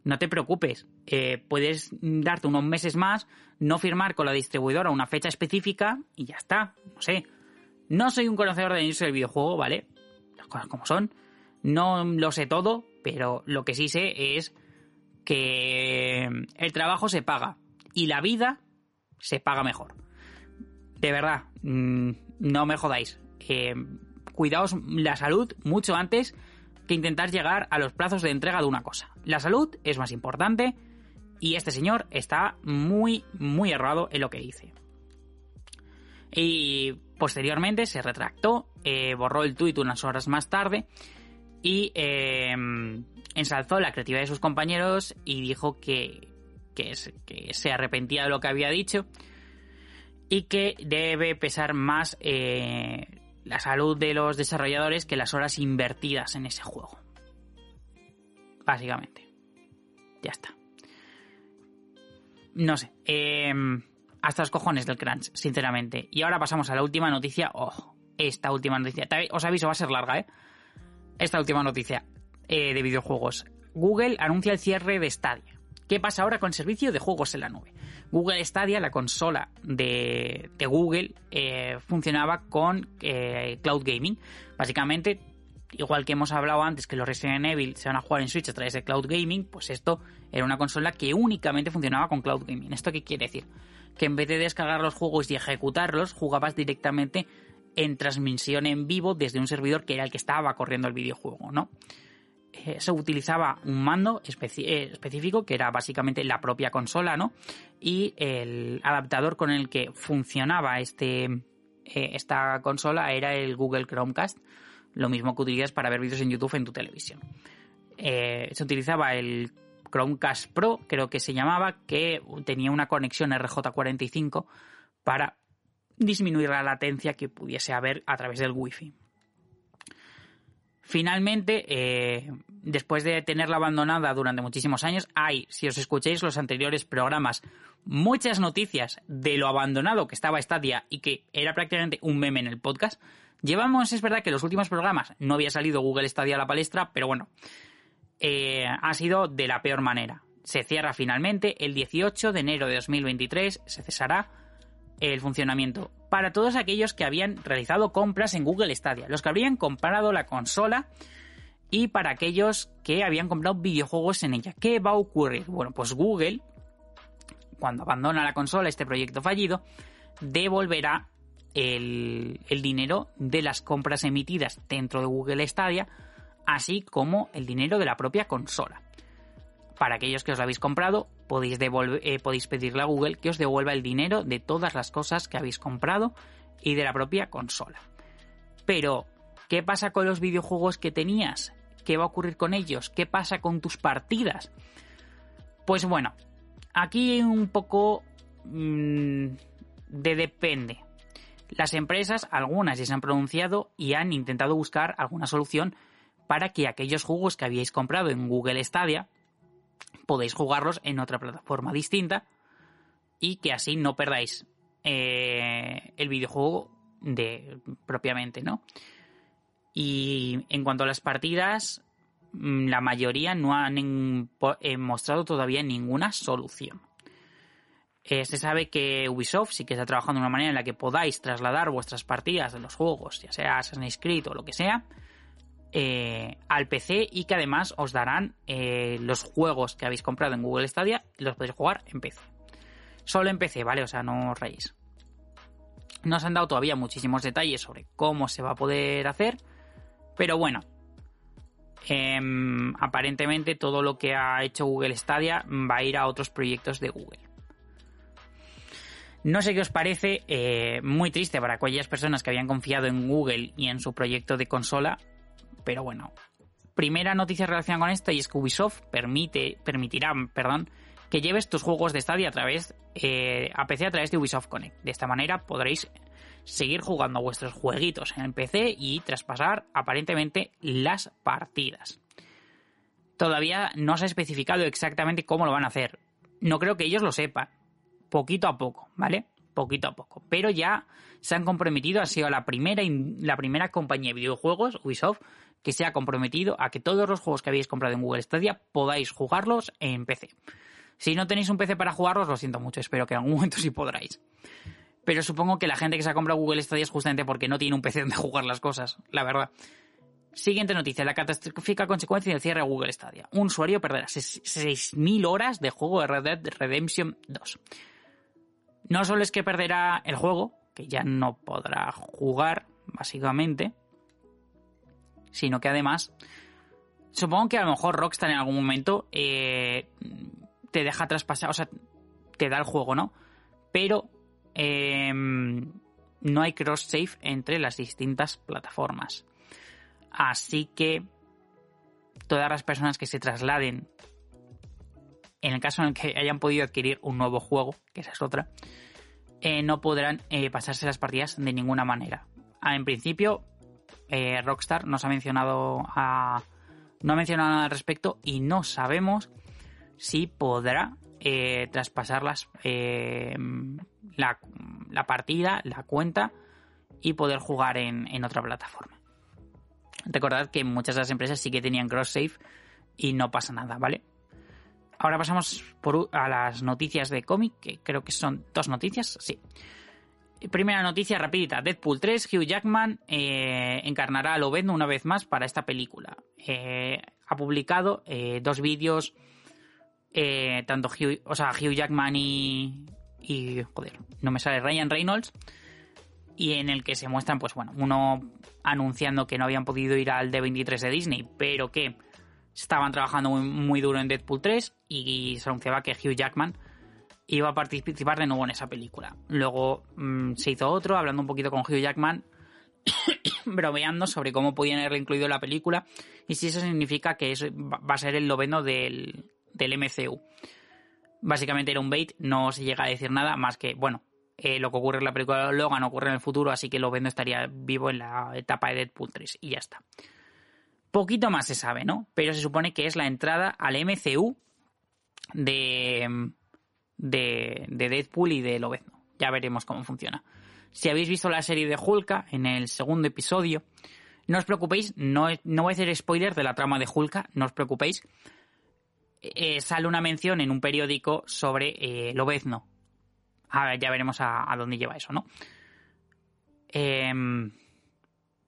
no te preocupes, eh, puedes darte unos meses más, no firmar con la distribuidora una fecha específica y ya está, no sé. No soy un conocedor de industria del videojuego, ¿vale? Las cosas como son. No lo sé todo, pero lo que sí sé es que el trabajo se paga y la vida se paga mejor. De verdad, mm, no me jodáis. Eh, cuidaos la salud mucho antes que intentar llegar a los plazos de entrega de una cosa. La salud es más importante y este señor está muy, muy errado en lo que dice. Y posteriormente se retractó, eh, borró el tuit unas horas más tarde y em, ensalzó la creatividad de sus compañeros y dijo que, que, se arrepentía de lo que había dicho y que debe pesar más eh, la salud de los desarrolladores que las horas invertidas en ese juego. Básicamente. Ya está. No sé. Em, hasta los cojones del crunch, sinceramente. Y ahora pasamos a la última noticia. Oh, esta última noticia. Os aviso, va a ser larga, ¿eh? Esta última noticia eh, de videojuegos. Google anuncia el cierre de Stadia. ¿Qué pasa ahora con servicio de juegos en la nube? Google Stadia, la consola de, Google, eh, funcionaba con eh, Cloud Gaming. Básicamente, igual que hemos hablado antes que los Resident Evil se van a jugar en Switch a través de Cloud Gaming, pues esto era una consola que únicamente funcionaba con Cloud Gaming. ¿Esto qué quiere decir? Que en vez de descargar los juegos y ejecutarlos, jugabas directamente en transmisión en vivo desde un servidor que era el que estaba corriendo el videojuego, ¿no? Eh, se utilizaba un mando eh, específico que era básicamente la propia consola, ¿no? Y el adaptador con el que funcionaba este, eh, esta consola era el Google Chromecast, lo mismo que utilizas para ver vídeos en YouTube en tu televisión. se utilizaba el Chromecast Pro, creo que se llamaba, que tenía una conexión RJ45 para disminuir la latencia que pudiese haber a través del Wi-Fi. Finalmente, eh, después de tenerla abandonada durante muchísimos años, hay, si os escucháis los anteriores programas, muchas noticias de lo abandonado que estaba Stadia y que era prácticamente un meme en el podcast. Llevamos, es verdad que los últimos programas no había salido Google Stadia a la palestra, pero bueno, eh, ha sido de la peor manera. Se cierra finalmente el 18 de enero de 2023, se cesará el funcionamiento para todos aquellos que habían realizado compras en Google Stadia, los que habrían comprado la consola y para aquellos que habían comprado videojuegos en ella. ¿Qué va a ocurrir? Bueno, pues Google, cuando abandona la consola, este proyecto fallido, devolverá el, dinero de las compras emitidas dentro de Google Stadia así como el dinero de la propia consola. Para aquellos que os lo habéis comprado, podéis, eh, podéis pedirle a Google que os devuelva el dinero de todas las cosas que habéis comprado y de la propia consola. Pero, ¿qué pasa con los videojuegos que tenías? ¿Qué va a ocurrir con ellos? ¿Qué pasa con tus partidas? Pues bueno, aquí un poco mm, de depende. Las empresas, algunas ya se han pronunciado y han intentado buscar alguna solución para que aquellos juegos que habíais comprado en Google Stadia podéis jugarlos en otra plataforma distinta y que así no perdáis eh, el videojuego de propiamente, ¿no? Y en cuanto a las partidas, mm, la mayoría no han eh, mostrado todavía ninguna solución. Eh, se sabe que Ubisoft sí que está trabajando de una manera en la que podáis trasladar vuestras partidas de los juegos, ya sea Assassin's Creed o lo que sea, eh, al PC y que además os darán eh, los juegos que habéis comprado en Google Stadia los podéis jugar en PC. Solo en PC, ¿vale? O sea, no os reís. No os han dado todavía muchísimos detalles sobre cómo se va a poder hacer, pero bueno, em, aparentemente todo lo que ha hecho Google Stadia va a ir a otros proyectos de Google. No sé qué os parece, eh, muy triste para aquellas personas que habían confiado en Google y en su proyecto de consola, pero bueno, primera noticia relacionada con esto y es que Ubisoft permite, permitirá perdón, que lleves tus juegos de Stadia a través eh, a PC a través de Ubisoft Connect. De esta manera podréis seguir jugando vuestros jueguitos en el PC y traspasar aparentemente las partidas. Todavía no se ha especificado exactamente cómo lo van a hacer. No creo que ellos lo sepan. Poquito a poco, ¿vale? Poquito a poco. Pero ya se han comprometido, ha sido la primera, la primera compañía de videojuegos, Ubisoft, que se ha comprometido a que todos los juegos que habéis comprado en Google Stadia podáis jugarlos en PC. Si no tenéis un PC para jugarlos, lo siento mucho, espero que en algún momento sí podráis. Pero supongo que la gente que se ha comprado Google Stadia es justamente porque no tiene un PC donde jugar las cosas, la verdad. Siguiente noticia, la catastrófica consecuencia del cierre de Google Stadia. Un usuario perderá 6.000 horas de juego de Red Dead Redemption 2. No solo es que perderá el juego, que ya no podrá jugar, básicamente, sino que además, supongo que a lo mejor Rockstar en algún momento eh, te deja traspasar, o sea, te da el juego, ¿no? Pero em, no hay cross-save entre las distintas plataformas. Así que todas las personas que se trasladen, en el caso en el que hayan podido adquirir un nuevo juego, que esa es otra, eh, no podrán eh, pasarse las partidas de ninguna manera. Ah, en principio, eh, Rockstar nos ha mencionado no ha mencionado nada al respecto y no sabemos si podrá eh, traspasar eh, la, partida, la cuenta y poder jugar en, otra plataforma. Recordad que muchas de las empresas sí que tenían cross-save y no pasa nada, ¿vale? Ahora pasamos por, a las noticias de cómic, que creo que son dos noticias, sí. Primera noticia rapidita. Deadpool 3, Hugh Jackman eh, encarnará a Lobezno una vez más para esta película. Eh, ha publicado eh, dos vídeos, tanto Hugh, o sea, Hugh Jackman y, y... Joder, no me sale Ryan Reynolds. y en el que se muestran, pues bueno, uno anunciando que no habían podido ir al D23 de Disney, pero que estaban trabajando muy, duro en Deadpool 3 y se anunciaba que Hugh Jackman iba a participar de nuevo en esa película. Luego mm, se hizo otro, hablando un poquito con Hugh Jackman, bromeando sobre cómo podían haberlo incluido la película y si eso significa que va a ser el noveno del, del MCU. Básicamente era un bait, no se llega a decir nada más que, bueno, eh, lo que ocurre en la película de Logan ocurre en el futuro, así que Lovendo estaría vivo en la etapa de Deadpool 3 y ya está. Poquito más se sabe, ¿no? Pero se supone que es la entrada al MCU de, de, Deadpool y de Lobezno. Ya veremos cómo funciona. Si habéis visto la serie de Hulka en el segundo episodio, no os preocupéis, no, no voy a hacer spoiler de la trama de Hulka, no os preocupéis. Eh, sale una mención en un periódico sobre eh, Lobezno, ya veremos a, dónde lleva eso, ¿no? Em,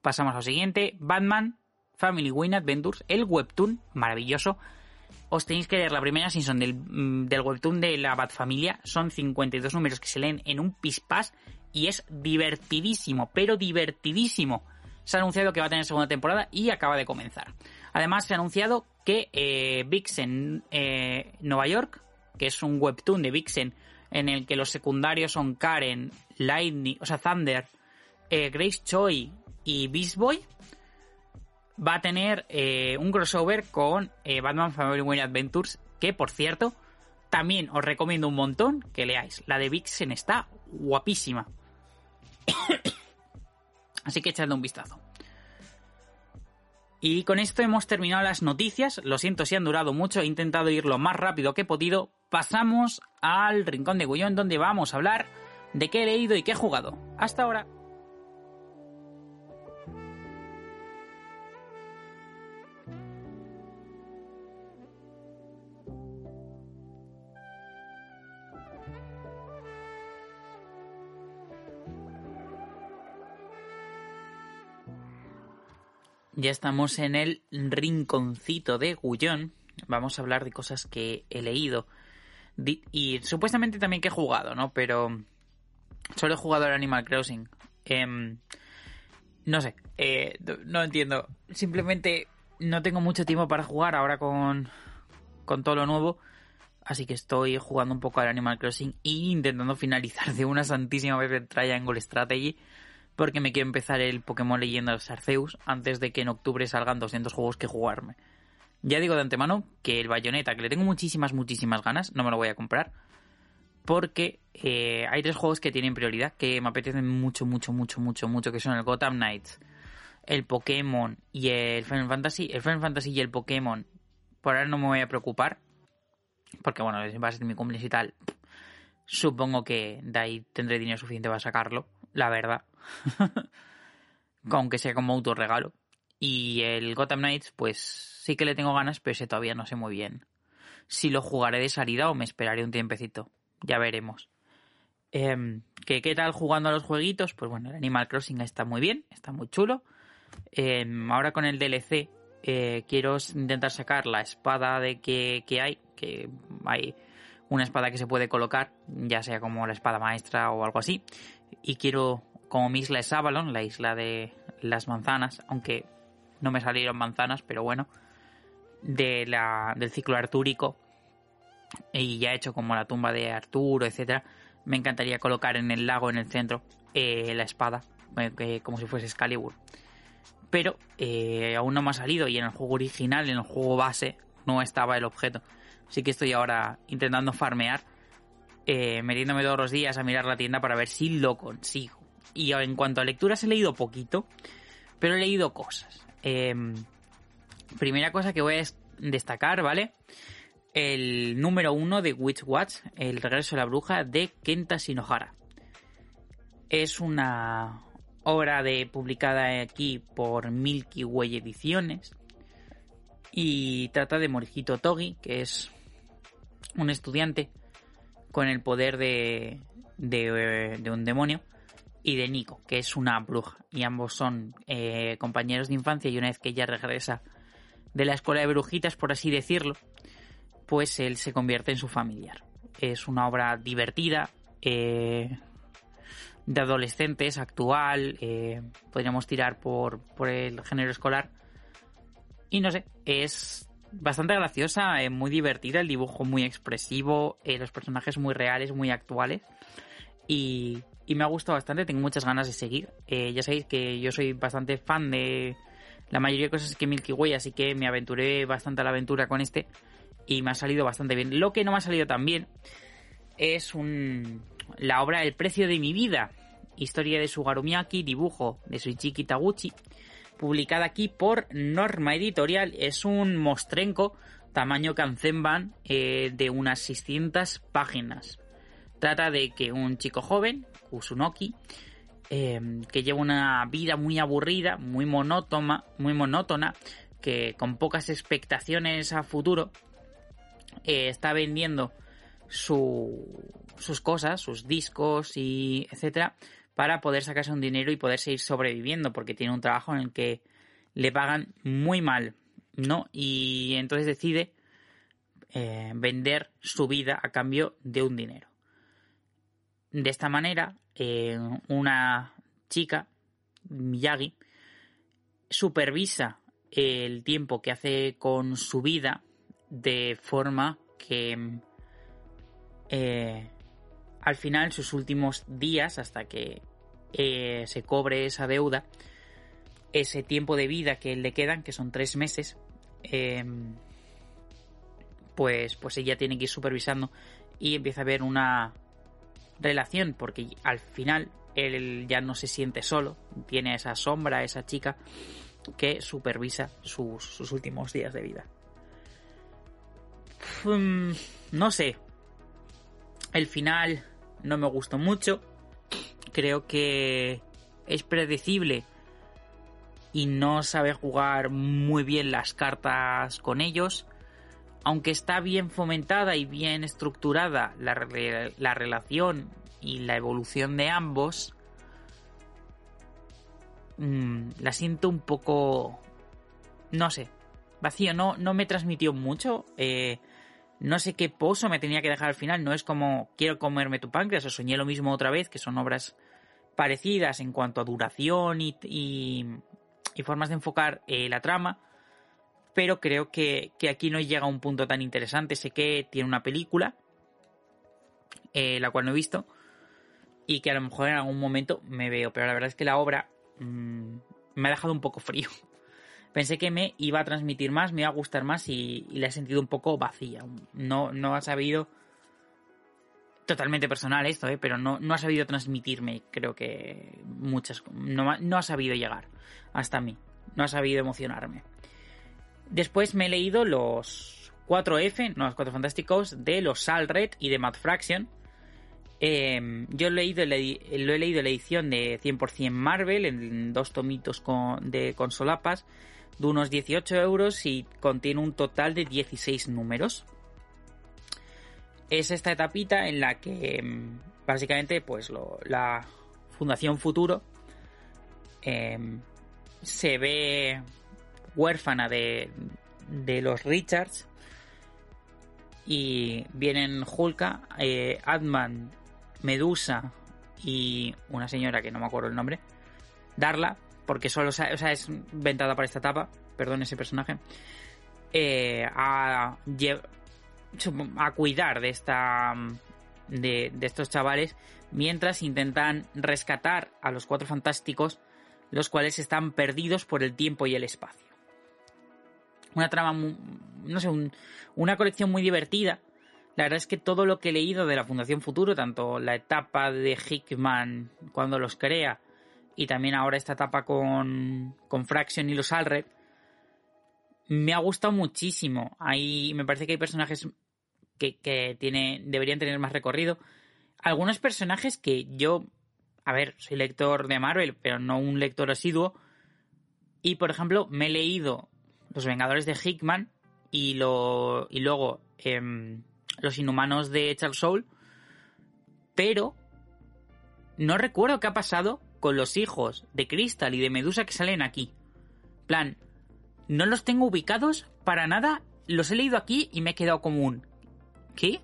pasamos al siguiente. Batman, Family Win Adventures, el webtoon, maravilloso. Os tenéis que leer la primera season del, mm, del webtoon de la Batfamilia. Son 52 números que se leen en un pispás y es divertidísimo, pero divertidísimo. Se ha anunciado que va a tener segunda temporada y acaba de comenzar. Además, se ha anunciado que eh, Vixen eh, Nueva York, que es un webtoon de Vixen en el que los secundarios son Karen, Lightning, o sea, Thunder, eh, Grace Choi y Beast Boy, va a tener eh, un crossover con eh, Batman Family Wayne Adventures, que por cierto, también os recomiendo un montón que leáis. La de Vixen está guapísima. Así que echadle un vistazo. Y con esto hemos terminado las noticias. Lo siento si han durado mucho. He intentado ir lo más rápido que he podido. Pasamos al rincón de Gullón donde vamos a hablar de qué he leído y qué he jugado. Hasta ahora. Ya estamos en el rinconcito de Gullón. Vamos a hablar de cosas que he leído. Y supuestamente también que he jugado, ¿no? Pero solo he jugado al Animal Crossing. Em, no sé, eh, no entiendo. Simplemente no tengo mucho tiempo para jugar ahora con, con todo lo nuevo. Así que estoy jugando un poco al Animal Crossing e intentando finalizar de una santísima vez el Triangle Strategy porque me quiero empezar el Pokémon Leyendas Arceus antes de que en octubre salgan 200 juegos que jugarme. Ya digo de antemano que el Bayonetta, que le tengo muchísimas, muchísimas ganas, no me lo voy a comprar. Porque eh, hay tres juegos que tienen prioridad, que me apetecen mucho, mucho, mucho, mucho, mucho, que son el Gotham Knights, el Pokémon y el Final Fantasy. El Final Fantasy y el Pokémon, por ahora no me voy a preocupar, porque bueno, va a ser mi cumpleaños y tal. Supongo que de ahí tendré dinero suficiente para sacarlo, la verdad. Aunque sea como autorregalo. Y el Gotham Knights, pues sí que le tengo ganas, pero ese todavía no sé muy bien. Si lo jugaré de salida o me esperaré un tiempecito. Ya veremos. Eh, ¿qué, tal jugando a los jueguitos? Pues bueno, el Animal Crossing está muy bien, está muy chulo. Em, ahora con el DLC eh, quiero intentar sacar la espada de que, que hay, que hay una espada que se puede colocar, ya sea como la espada maestra o algo así. Y quiero como mi isla es Avalon, la isla de las manzanas, aunque no me salieron manzanas, pero bueno, de la, del ciclo artúrico y ya he hecho como la tumba de Arturo, etcétera, me encantaría colocar en el lago, en el centro, eh, la espada, eh, como si fuese Excalibur. Pero eh, aún no me ha salido y en el juego original, en el juego base, no estaba el objeto. Así que estoy ahora intentando farmear, metiéndome todos los días a mirar la tienda para ver si lo consigo. Y en cuanto a lecturas he leído poquito, pero he leído cosas. Em, primera cosa que voy a destacar, ¿vale? El número uno de Witch Watch, El regreso de la bruja, de Kenta Shinohara. Es una obra de, publicada aquí por Milky Way Ediciones y trata de Morihito Togi, que es un estudiante con el poder de, de un demonio y de Nico, que es una bruja. Y ambos son eh, compañeros de infancia y una vez que ella regresa de la escuela de brujitas, por así decirlo, pues él se convierte en su familiar. Es una obra divertida, eh, de adolescentes actual, eh, podríamos tirar por, por el género escolar. Y no sé, es bastante graciosa, eh, muy divertida, el dibujo muy expresivo, los personajes muy reales, muy actuales. Y, y, me ha gustado bastante, tengo muchas ganas de seguir. ya sabéis que yo soy bastante fan de la mayoría de cosas que Milky Way, así que me aventuré bastante a la aventura con este y me ha salido bastante bien. Lo que no me ha salido tan bien es un, la obra El precio de mi vida, historia de Sugaru Miyake, dibujo de Suichiki Taguchi, publicada aquí por Norma Editorial. Es un mostrenco tamaño Kanzenban eh, de unas 600 páginas. Trata de que un chico joven, Kusunoki, eh, que lleva una vida muy aburrida, muy monótona, muy monótona, que con pocas expectaciones a futuro, eh, está vendiendo sus cosas, sus discos y etcétera, para poder sacarse un dinero y poder seguir sobreviviendo, porque tiene un trabajo en el que le pagan muy mal, ¿no? Y entonces decide eh, vender su vida a cambio de un dinero. De esta manera, eh, una chica, Miyagi, supervisa el tiempo que hace con su vida de forma que eh, al final, sus últimos días, hasta que eh, se cobre esa deuda, ese tiempo de vida que le quedan, que son tres meses, em, pues, pues ella tiene que ir supervisando y empieza a haber una relación, porque al final él ya no se siente solo, tiene esa sombra, esa chica que supervisa sus, últimos días de vida. Mm, no sé, el final no me gustó mucho. Creo que es predecible y no sabe jugar muy bien las cartas con ellos. Aunque está bien fomentada y bien estructurada la, la relación y la evolución de ambos, mmm, la siento un poco, no sé, vacío. No, no me transmitió mucho. Eh, no sé qué pozo me tenía que dejar al final. No es como quiero comerme tu páncreas o soñé lo mismo otra vez, que son obras parecidas en cuanto a duración y, y, formas de enfocar eh, la trama. Pero creo que, aquí no llega a un punto tan interesante. Sé que tiene una película, eh, la cual no he visto, y que a lo mejor en algún momento me veo. Pero la verdad es que la obra mmm, me ha dejado un poco frío pensé que me iba a transmitir más, me iba a gustar más y, la he sentido un poco vacía. No, no ha sabido. Totalmente personal esto, ¿eh? pero no, no ha sabido transmitirme, creo que muchas. No, no ha sabido llegar hasta mí. No ha sabido emocionarme. Después me he leído los 4F, no los 4 fantásticos, de los Salred y de Mad Fraction. Eh, yo he leído, lo he leído la edición de 100% Marvel en dos tomitos con, de consolapas de unos 18 euros y contiene un total de 16 números. Es esta etapita en la que mm, básicamente pues la Fundación Futuro em, se ve huérfana de, de los Richards y vienen Hulka, eh, Adman, Medusa y una señora que no me acuerdo el nombre, Darla, porque solo o sea, es ventada para esta etapa, perdón ese personaje, eh, a, a cuidar de esta de, de, estos chavales mientras intentan rescatar a los cuatro fantásticos los cuales están perdidos por el tiempo y el espacio una trama no sé una colección muy divertida la verdad es que todo lo que he leído de la Fundación Futuro tanto la etapa de Hickman cuando los crea y también ahora esta etapa con, con Fraction y los Alred, me ha gustado muchísimo. Ahí me parece que hay personajes que, que tiene, deberían tener más recorrido. Algunos personajes que yo, a ver, soy lector de Marvel, pero no un lector asiduo. Y por ejemplo, me he leído Los Vengadores de Hickman y, lo, y luego em, Los Inhumanos de Charles Soule. Pero no recuerdo qué ha pasado con los hijos de Crystal y de Medusa que salen aquí. plan, no los tengo ubicados para nada, los he leído aquí y me he quedado como un... ¿Qué?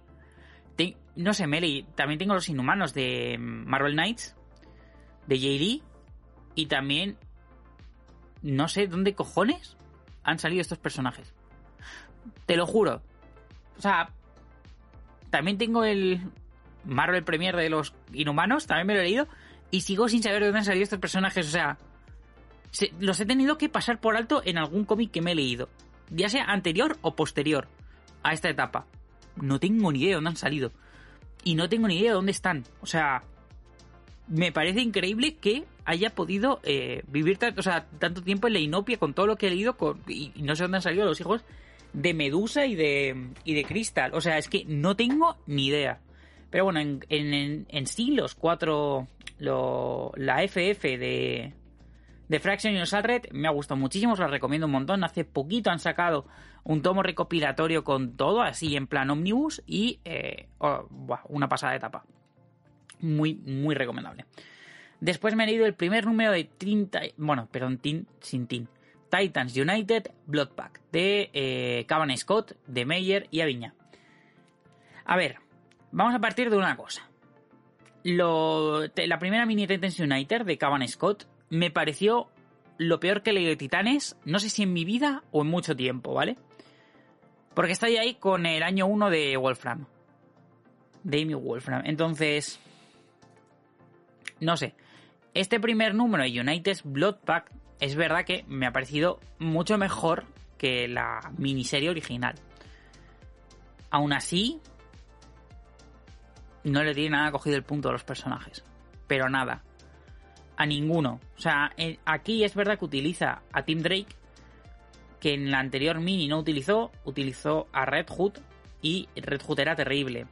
no sé, me También tengo los inhumanos de Marvel Knights, de JD y también no sé dónde cojones han salido estos personajes. Te lo juro. O sea, también tengo el Marvel Premier de los Inhumanos, también me lo he leído, y sigo sin saber de dónde han salido estos personajes. O sea, los he tenido que pasar por alto en algún cómic que me he leído, ya sea anterior o posterior a esta etapa. No tengo ni idea de dónde han salido. Y no tengo ni idea de dónde están. O sea, me parece increíble que haya podido eh, vivir o sea, tanto tiempo en la inopia con todo lo que he leído y, no sé dónde han salido los hijos de Medusa y de, y de Crystal. O sea, es que no tengo ni idea. Pero bueno, en, en, sí los cuatro, la FF de, de Fraction y Red me ha gustado muchísimo, os la recomiendo un montón. Hace poquito han sacado un tomo recopilatorio con todo, así en plan omnibus, y eh, oh, una pasada de etapa. Muy, muy recomendable. Después me he leído el primer número de Teen, bueno, perdón, Teen, sin Teen, Titans United Blood Pack de eh, Scott, de Meyer y Aviña. A ver, vamos a partir de una cosa. la primera mini Titans United de Cavan Scott me pareció lo peor que leído de Titanes, no sé si en mi vida o en mucho tiempo, ¿vale? Porque estoy ahí con el año 1 de Wolfram. De Amy Wolfram. Entonces, no sé. Este primer número de United's Blood Pack es verdad que me ha parecido mucho mejor que la miniserie original. Aún así, no le tiene nada cogido el punto a los personajes. Pero nada a ninguno. O sea, aquí es verdad que utiliza a Tim Drake, que en la anterior mini no utilizó, utilizó a Red Hood y Red Hood era terrible.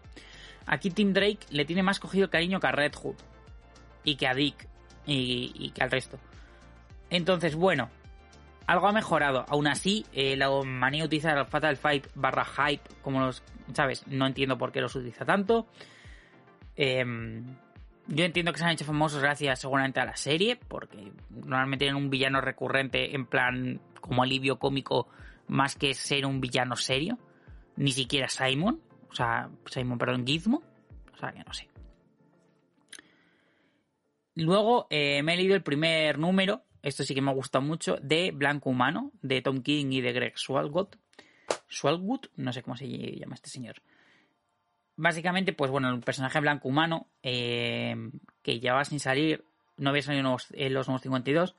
Aquí Tim Drake le tiene más cogido cariño que a Red Hood y que a Dick y, que al resto. Entonces, bueno, algo ha mejorado. Aún así, eh, la manía de utilizar Fatal Fight barra Hype, como los, ¿sabes? No entiendo por qué los utiliza tanto. Eh, yo entiendo que se han hecho famosos gracias seguramente a la serie, porque normalmente tienen un villano recurrente en plan como alivio cómico más que ser un villano serio. Ni siquiera Simon, o sea, Simon, perdón, Gizmo. O sea, que no sé. Luego eh, me he leído el primer número, esto sí que me ha gustado mucho, de Blanco Humano, de Tom King y de Greg Swalgood. Swalgood, no sé cómo se llama este señor básicamente, pues bueno, el personaje blanco humano eh, que llevaba sin salir, no había salido en los, nuevos 52.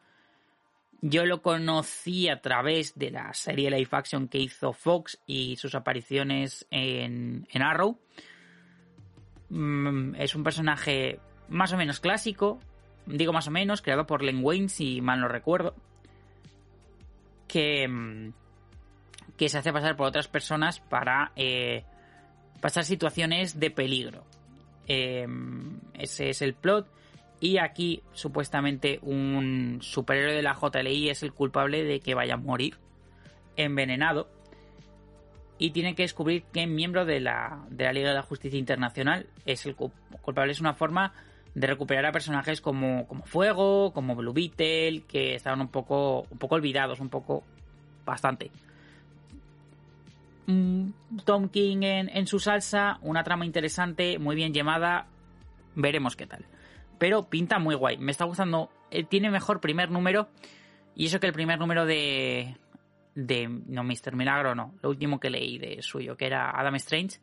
Yo lo conocí a través de la serie live action que hizo Fox y sus apariciones en, en Arrow. Mm, es un personaje más o menos clásico, digo más o menos, creado por Len Wayne, si mal no recuerdo, que, mm, que se hace pasar por otras personas para eh, pasar situaciones de peligro. Em, ese es el plot. Y aquí, supuestamente, un superhéroe de la JLI es el culpable de que vaya a morir envenenado. Y tiene que descubrir que miembro de la, de la Liga de la Justicia Internacional es el culpable. Es una forma de recuperar a personajes como, como Fuego, como Blue Beetle, que estaban un poco, un poco olvidados, un poco bastante. Tom King en, su salsa, una trama interesante, muy bien llamada, veremos qué tal. Pero pinta muy guay, me está gustando, eh, tiene mejor primer número, y eso que el primer número de... de no, Mr. Milagro no, lo último que leí de suyo, que era Adam Strange,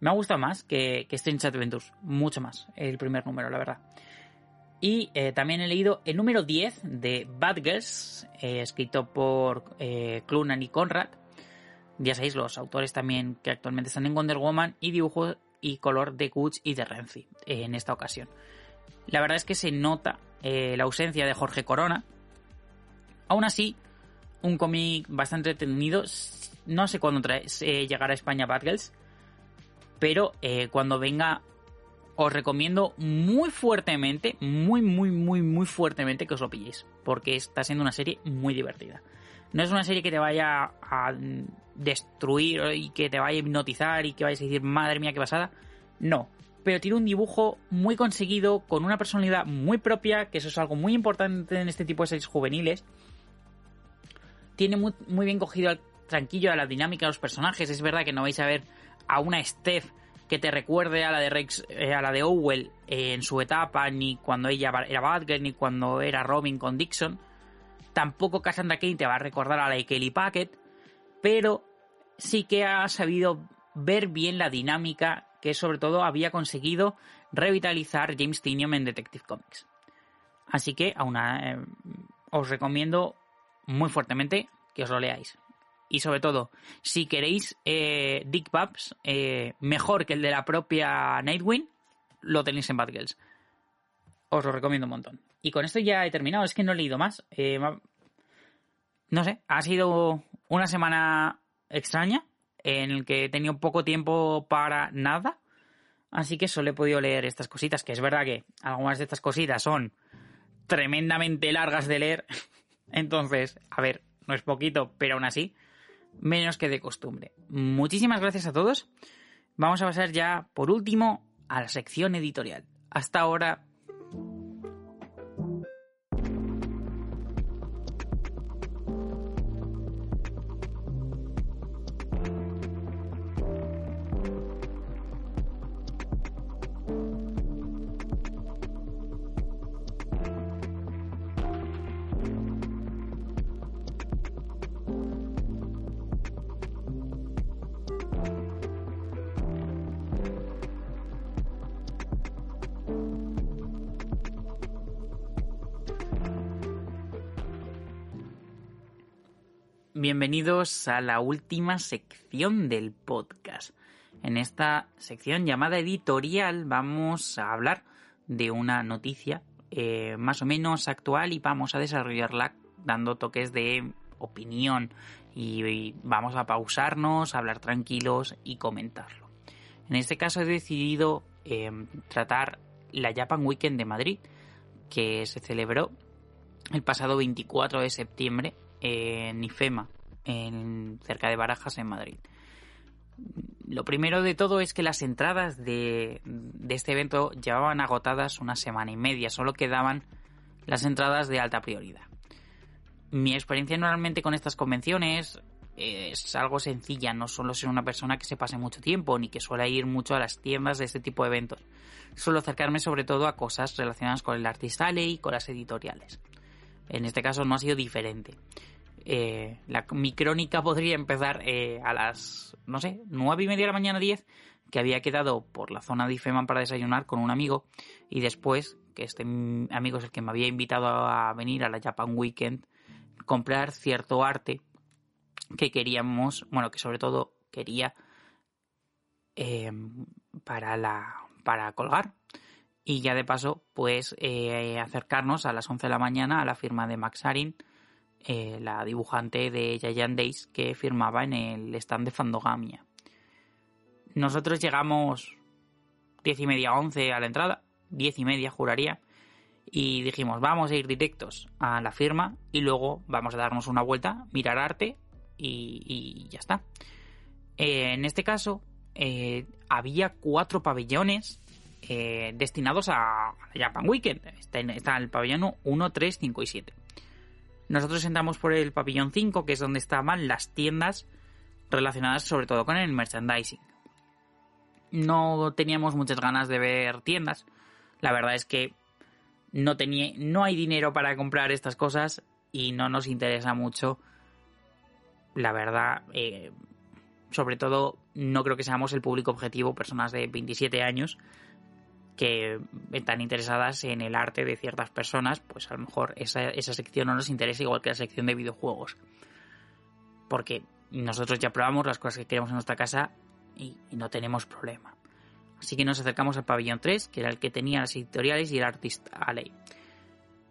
me ha gustado más que, Strange Adventures, mucho más, el primer número, la verdad. Y eh, también he leído el número 10 de Bad Girls, eh, escrito por Clunan y Conrad, ya sabéis, los autores también que actualmente están en Wonder Woman y dibujo y color de Kutch y de Renzi en esta ocasión. La verdad es que se nota eh, la ausencia de Jorge Corona. Aún así, un cómic bastante entretenido. No sé cuándo trae, eh, llegará a España Bad Girls, pero eh, cuando venga os recomiendo muy fuertemente, muy, muy, muy, muy fuertemente que os lo pilléis, porque está siendo una serie muy divertida. No es una serie que te vaya a destruir y que te vaya a hipnotizar y que vayas a decir, madre mía, qué pasada. No. Pero tiene un dibujo muy conseguido, con una personalidad muy propia, que eso es algo muy importante en este tipo de series juveniles. Tiene muy, bien cogido al tranquillo a la dinámica de los personajes. Es verdad que no vais a ver a una Steph que te recuerde a la de Rex, eh, a la de Owell en su etapa, ni cuando ella era Batgirl, ni cuando era Robin con Dixon. Tampoco Cassandra Kane te va a recordar a la de Kelly Packet, pero sí que ha sabido ver bien la dinámica que sobre todo había conseguido revitalizar James Tynion en Detective Comics. Así que aún eh, os recomiendo muy fuertemente que os lo leáis. Y sobre todo, si queréis eh, Dick Babs eh, mejor que el de la propia Nightwing, lo tenéis en Bad Girls. Os lo recomiendo un montón. Y con esto ya he terminado, es que no he leído más. Eh, no sé, ha sido una semana extraña en el que he tenido poco tiempo para nada. Así que solo he podido leer estas cositas, que es verdad que algunas de estas cositas son tremendamente largas de leer. Entonces, a ver, no es poquito, pero aún así, menos que de costumbre. Muchísimas gracias a todos. Vamos a pasar ya, por último, a la sección editorial. Hasta ahora, bienvenidos a la última sección del podcast. En esta sección llamada editorial vamos a hablar de una noticia eh, más o menos actual y vamos a desarrollarla dando toques de opinión y, vamos a pausarnos, hablar tranquilos y comentarlo. En este caso he decidido em, tratar la Japan Weekend de Madrid que se celebró el pasado 24 de septiembre en IFEMA, cerca de Barajas, en Madrid. Lo primero de todo es que las entradas de, este evento llevaban agotadas una semana y media, solo quedaban las entradas de alta prioridad. Mi experiencia normalmente con estas convenciones es algo sencilla, no solo ser una persona que se pase mucho tiempo ni que suele ir mucho a las tiendas de este tipo de eventos. Suelo acercarme sobre todo a cosas relacionadas con el artista y con las editoriales. En este caso no ha sido diferente. Eh, la, mi crónica podría empezar eh, a las, no sé, nueve y media de la mañana, 10, que había quedado por la zona de Ifeman para desayunar con un amigo y después, que este amigo es el que me había invitado a venir a la Japan Weekend, comprar cierto arte que queríamos, bueno, que sobre todo quería eh, para la para colgar. Y ya de paso pues acercarnos a las 11 de la mañana a la firma de Max Arin eh, la dibujante de Giant Days que firmaba en el stand de Fandogamia. Nosotros llegamos diez y media, once a la entrada, diez y media juraría, y dijimos vamos a ir directos a la firma y luego vamos a darnos una vuelta, mirar arte y, ya está. Eh, en este caso eh, había cuatro pabellones destinados a Japan Weekend. Está, está el pabellón 1, 3, 5 y 7. Nosotros entramos por el pabellón 5, que es donde estaban las tiendas relacionadas sobre todo con el merchandising. No teníamos muchas ganas de ver tiendas. La verdad es que no, tenía, no hay dinero para comprar estas cosas y no nos interesa mucho. La verdad, eh, sobre todo no creo que seamos el público objetivo, personas de 27 años, que están interesadas en el arte de ciertas personas, pues a lo mejor esa, sección no nos interesa igual que la sección de videojuegos. Porque nosotros ya probamos las cosas que queremos en nuestra casa y, no tenemos problema. Así que nos acercamos al pabellón 3, que era el que tenía las editoriales y el Artist Alley.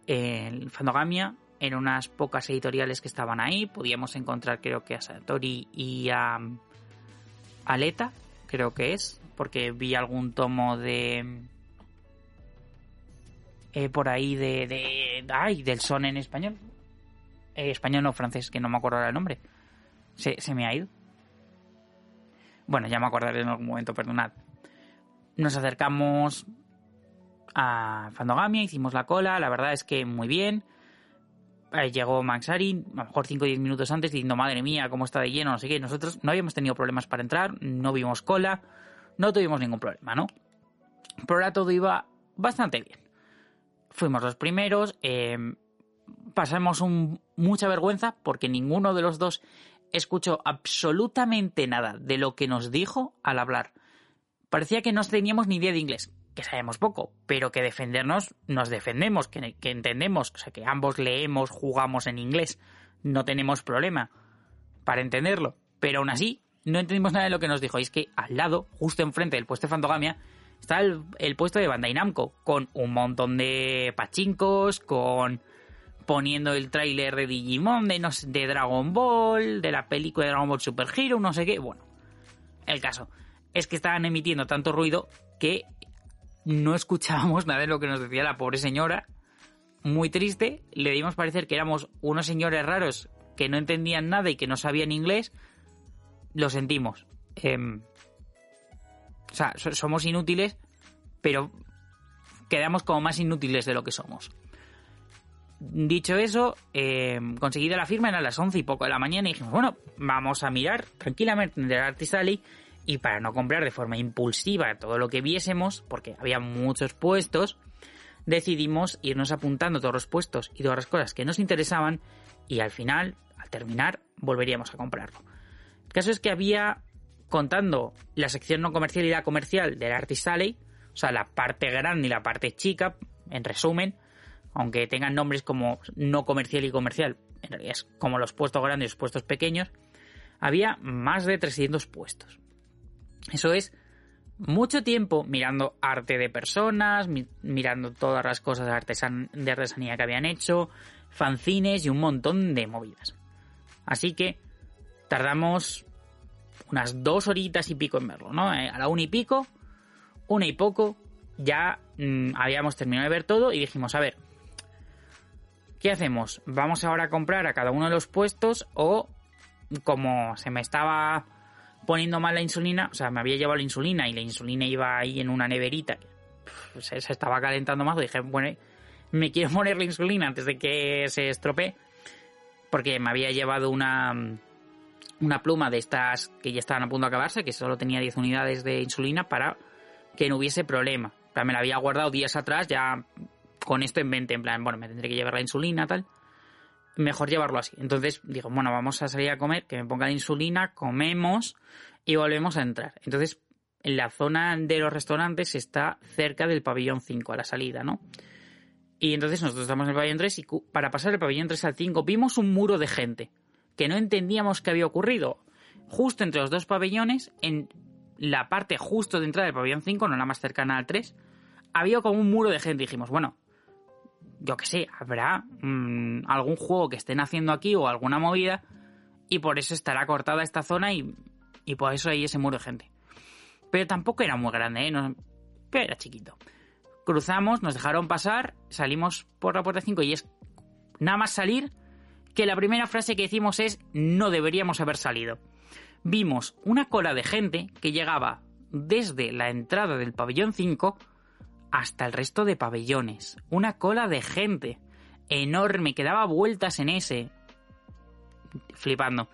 En Fandogamia, en unas pocas editoriales que estaban ahí, podíamos encontrar creo que a Satori y a Aleta, creo que es, porque vi algún tomo de eh, por ahí de, de, ay, del son en español. Eh, español no francés, que no me acuerdo el nombre. Se, se me ha ido. Bueno, ya me acordaré en algún momento, perdonad. Nos acercamos a Fandogamia, hicimos la cola, la verdad es que muy bien. llegó Max Arin, a lo mejor 5 o 10 minutos antes, diciendo, madre mía, cómo está de lleno, no sé qué. Nosotros no habíamos tenido problemas para entrar, no vimos cola, no tuvimos ningún problema, ¿no? Por ahora todo iba bastante bien. Fuimos los primeros, eh, pasamos mucha vergüenza porque ninguno de los dos escuchó absolutamente nada de lo que nos dijo al hablar. Parecía que no teníamos ni idea de inglés, que sabemos poco, pero que defendernos nos defendemos, que, que entendemos, o sea, que ambos leemos, jugamos en inglés, no tenemos problema para entenderlo. Pero aún así, no entendimos nada de lo que nos dijo. Y es que al lado, justo enfrente del puesto de Fantogamia, está el, puesto de Bandai Namco, con un montón de pachincos, con poniendo el tráiler de Digimon, de, de Dragon Ball, de la película de Dragon Ball Super Hero, no sé qué. Bueno, el caso es que estaban emitiendo tanto ruido que no escuchábamos nada de lo que nos decía la pobre señora. Muy triste, le dimos parecer que éramos unos señores raros que no entendían nada y que no sabían inglés. Lo sentimos. Em, o sea, somos inútiles, pero quedamos como más inútiles de lo que somos. Dicho eso, eh, conseguida la firma, eran las 11 y poco de la mañana y dijimos, bueno, vamos a mirar tranquilamente en el Artist Alley y para no comprar de forma impulsiva todo lo que viésemos, porque había muchos puestos, decidimos irnos apuntando todos los puestos y todas las cosas que nos interesaban y al final, al terminar, volveríamos a comprarlo. El caso es que había contando la sección no comercial y la comercial del Artist o sea, la parte grande y la parte chica, en resumen, aunque tengan nombres como no comercial y comercial, en realidad es como los puestos grandes y los puestos pequeños, había más de 300 puestos. Eso es mucho tiempo mirando arte de personas, mirando todas las cosas de, de artesanía que habían hecho, fanzines y un montón de movidas. Así que tardamos unas dos horitas y pico en verlo, ¿no? Eh, a la una y pico, una y poco, ya mm, habíamos terminado de ver todo y dijimos, a ver, ¿qué hacemos? ¿Vamos ahora a comprar a cada uno de los puestos o como se me estaba poniendo mal la insulina, o sea, me había llevado la insulina y la insulina iba ahí en una neverita, se, se estaba calentando más, dije, bueno, me quiero poner la insulina antes de que se estropee, porque me había llevado una una pluma de estas que ya estaban a punto de acabarse, que solo tenía 10 unidades de insulina para que no hubiese problema. O me la había guardado días atrás, ya con esto en mente, en plan, bueno, me tendré que llevar la insulina, tal. Mejor llevarlo así. Entonces digo, bueno, vamos a salir a comer, que me ponga la insulina, comemos y volvemos a entrar. Entonces, en la zona de los restaurantes está cerca del pabellón 5 a la salida, ¿no? Y entonces nosotros estamos en el pabellón 3 y para pasar del pabellón 3 al 5 vimos un muro de gente que no entendíamos qué había ocurrido. Justo entre los dos pabellones, en la parte justo de entrada del pabellón 5, no la más cercana al 3, había como un muro de gente. dijimos, bueno, yo qué sé, habrá mm, algún juego que estén haciendo aquí o alguna movida y por eso estará cortada esta zona y, y por eso hay ese muro de gente. Pero tampoco era muy grande, ¿eh? No, pero era chiquito. Cruzamos, nos dejaron pasar, salimos por la puerta 5 y es nada más salir, que la primera frase que decimos es no deberíamos haber salido. Vimos una cola de gente que llegaba desde la entrada del pabellón 5 hasta el resto de pabellones. Una cola de gente enorme que daba vueltas en ese. Flipando.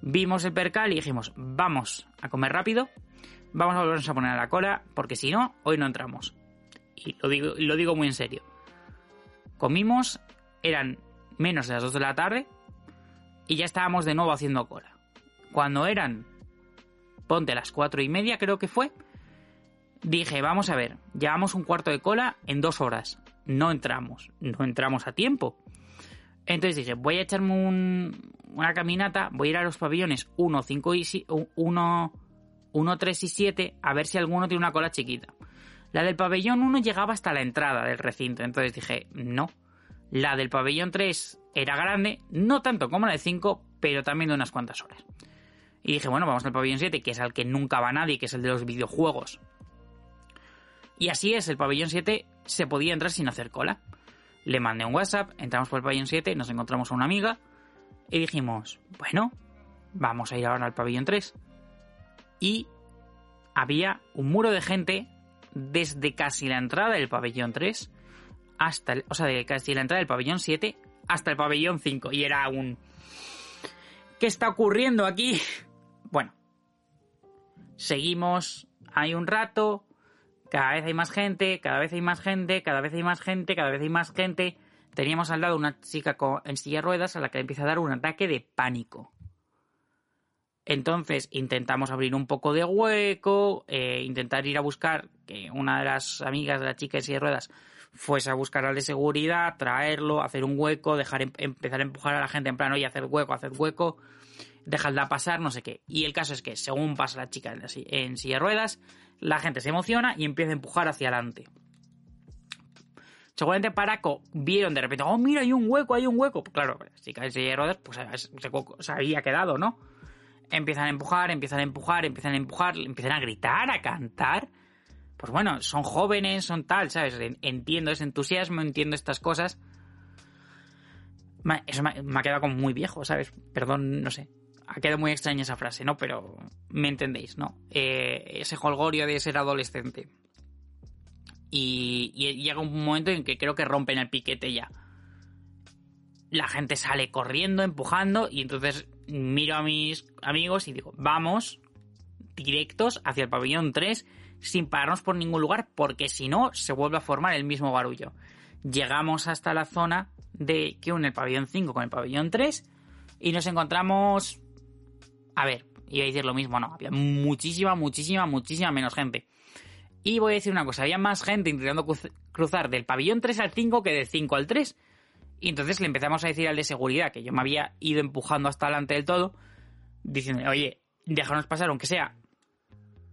Vimos el percal y dijimos, vamos a comer rápido, vamos a volvernos a poner la cola, porque si no, hoy no entramos. Y lo digo, lo digo muy en serio. Comimos, eran menos de las 2 de la tarde y ya estábamos de nuevo haciendo cola. Cuando eran, ponte las 4 y media creo que fue, dije, vamos a ver, llevamos un cuarto de cola en dos horas. No entramos, no entramos a tiempo. Entonces dije, voy a echarme una caminata, voy a ir a los pabellones 1, 5 y 1, 1, 3 y 7 a ver si alguno tiene una cola chiquita. La del pabellón 1 llegaba hasta la entrada del recinto, entonces dije, no, la del pabellón 3 era grande, no tanto como la de 5, pero también de unas cuantas horas. Y dije, bueno, vamos al pabellón 7, que es al que nunca va nadie, que es el de los videojuegos. Y así es, el pabellón 7 se podía entrar sin hacer cola. Le mandé un WhatsApp, entramos por el pabellón 7, nos encontramos a una amiga y dijimos, bueno, vamos a ir ahora al pabellón 3. Y había un muro de gente desde casi la entrada del pabellón 3 hasta, el, o sea, de casi la entrada del pabellón 7 hasta el pabellón 5. Y era un... ¿Qué está ocurriendo aquí? Bueno, seguimos hay un rato, cada vez hay más gente, cada vez hay más gente, cada vez hay más gente, cada vez hay más gente. Teníamos al lado una chica en silla de ruedas a la que le empieza a dar un ataque de pánico. Entonces intentamos abrir un poco de hueco, eh, intentar ir a buscar que una de las amigas de la chica en silla de ruedas fuese a buscar al de seguridad, traerlo, hacer un hueco, dejar em, empezar a empujar a la gente en plan, oye, hacer hueco, hacer hueco, dejarla pasar, no sé qué. Y el caso es que según pasa la chica en, silla de ruedas, la gente se emociona y empieza a empujar hacia adelante. Seguramente Paraco vieron de repente, oh, mira, hay un hueco, hay un hueco. Pues claro, la chica en silla de ruedas, pues se había quedado, ¿no? Empiezan a empujar, empiezan a empujar, empiezan a empujar, empiezan a gritar, a cantar pues bueno, son jóvenes, son tal, ¿sabes? Entiendo ese entusiasmo, entiendo estas cosas. Eso me ha quedado como muy viejo, ¿sabes? Perdón, no sé. Ha quedado muy extraña esa frase, ¿no? Pero me entendéis, ¿no? Eh, ese holgorio de ser adolescente. Y, y llega un momento en que creo que rompen el piquete ya. La gente sale corriendo, empujando, y entonces miro a mis amigos y digo, vamos directos hacia el pabellón 3 sin pararnos por ningún lugar, porque si no, se vuelve a formar el mismo barullo. Llegamos hasta la zona de que une el pabellón 5 con el pabellón 3 y nos encontramos... A ver, iba a decir lo mismo, no, había muchísima, muchísima, muchísima menos gente. Y voy a decir una cosa, había más gente intentando cruzar del pabellón 3 al 5 que del 5 al 3. Y entonces le empezamos a decir al de seguridad, que yo me había ido empujando hasta delante del todo, diciendo, oye, déjanos pasar, aunque sea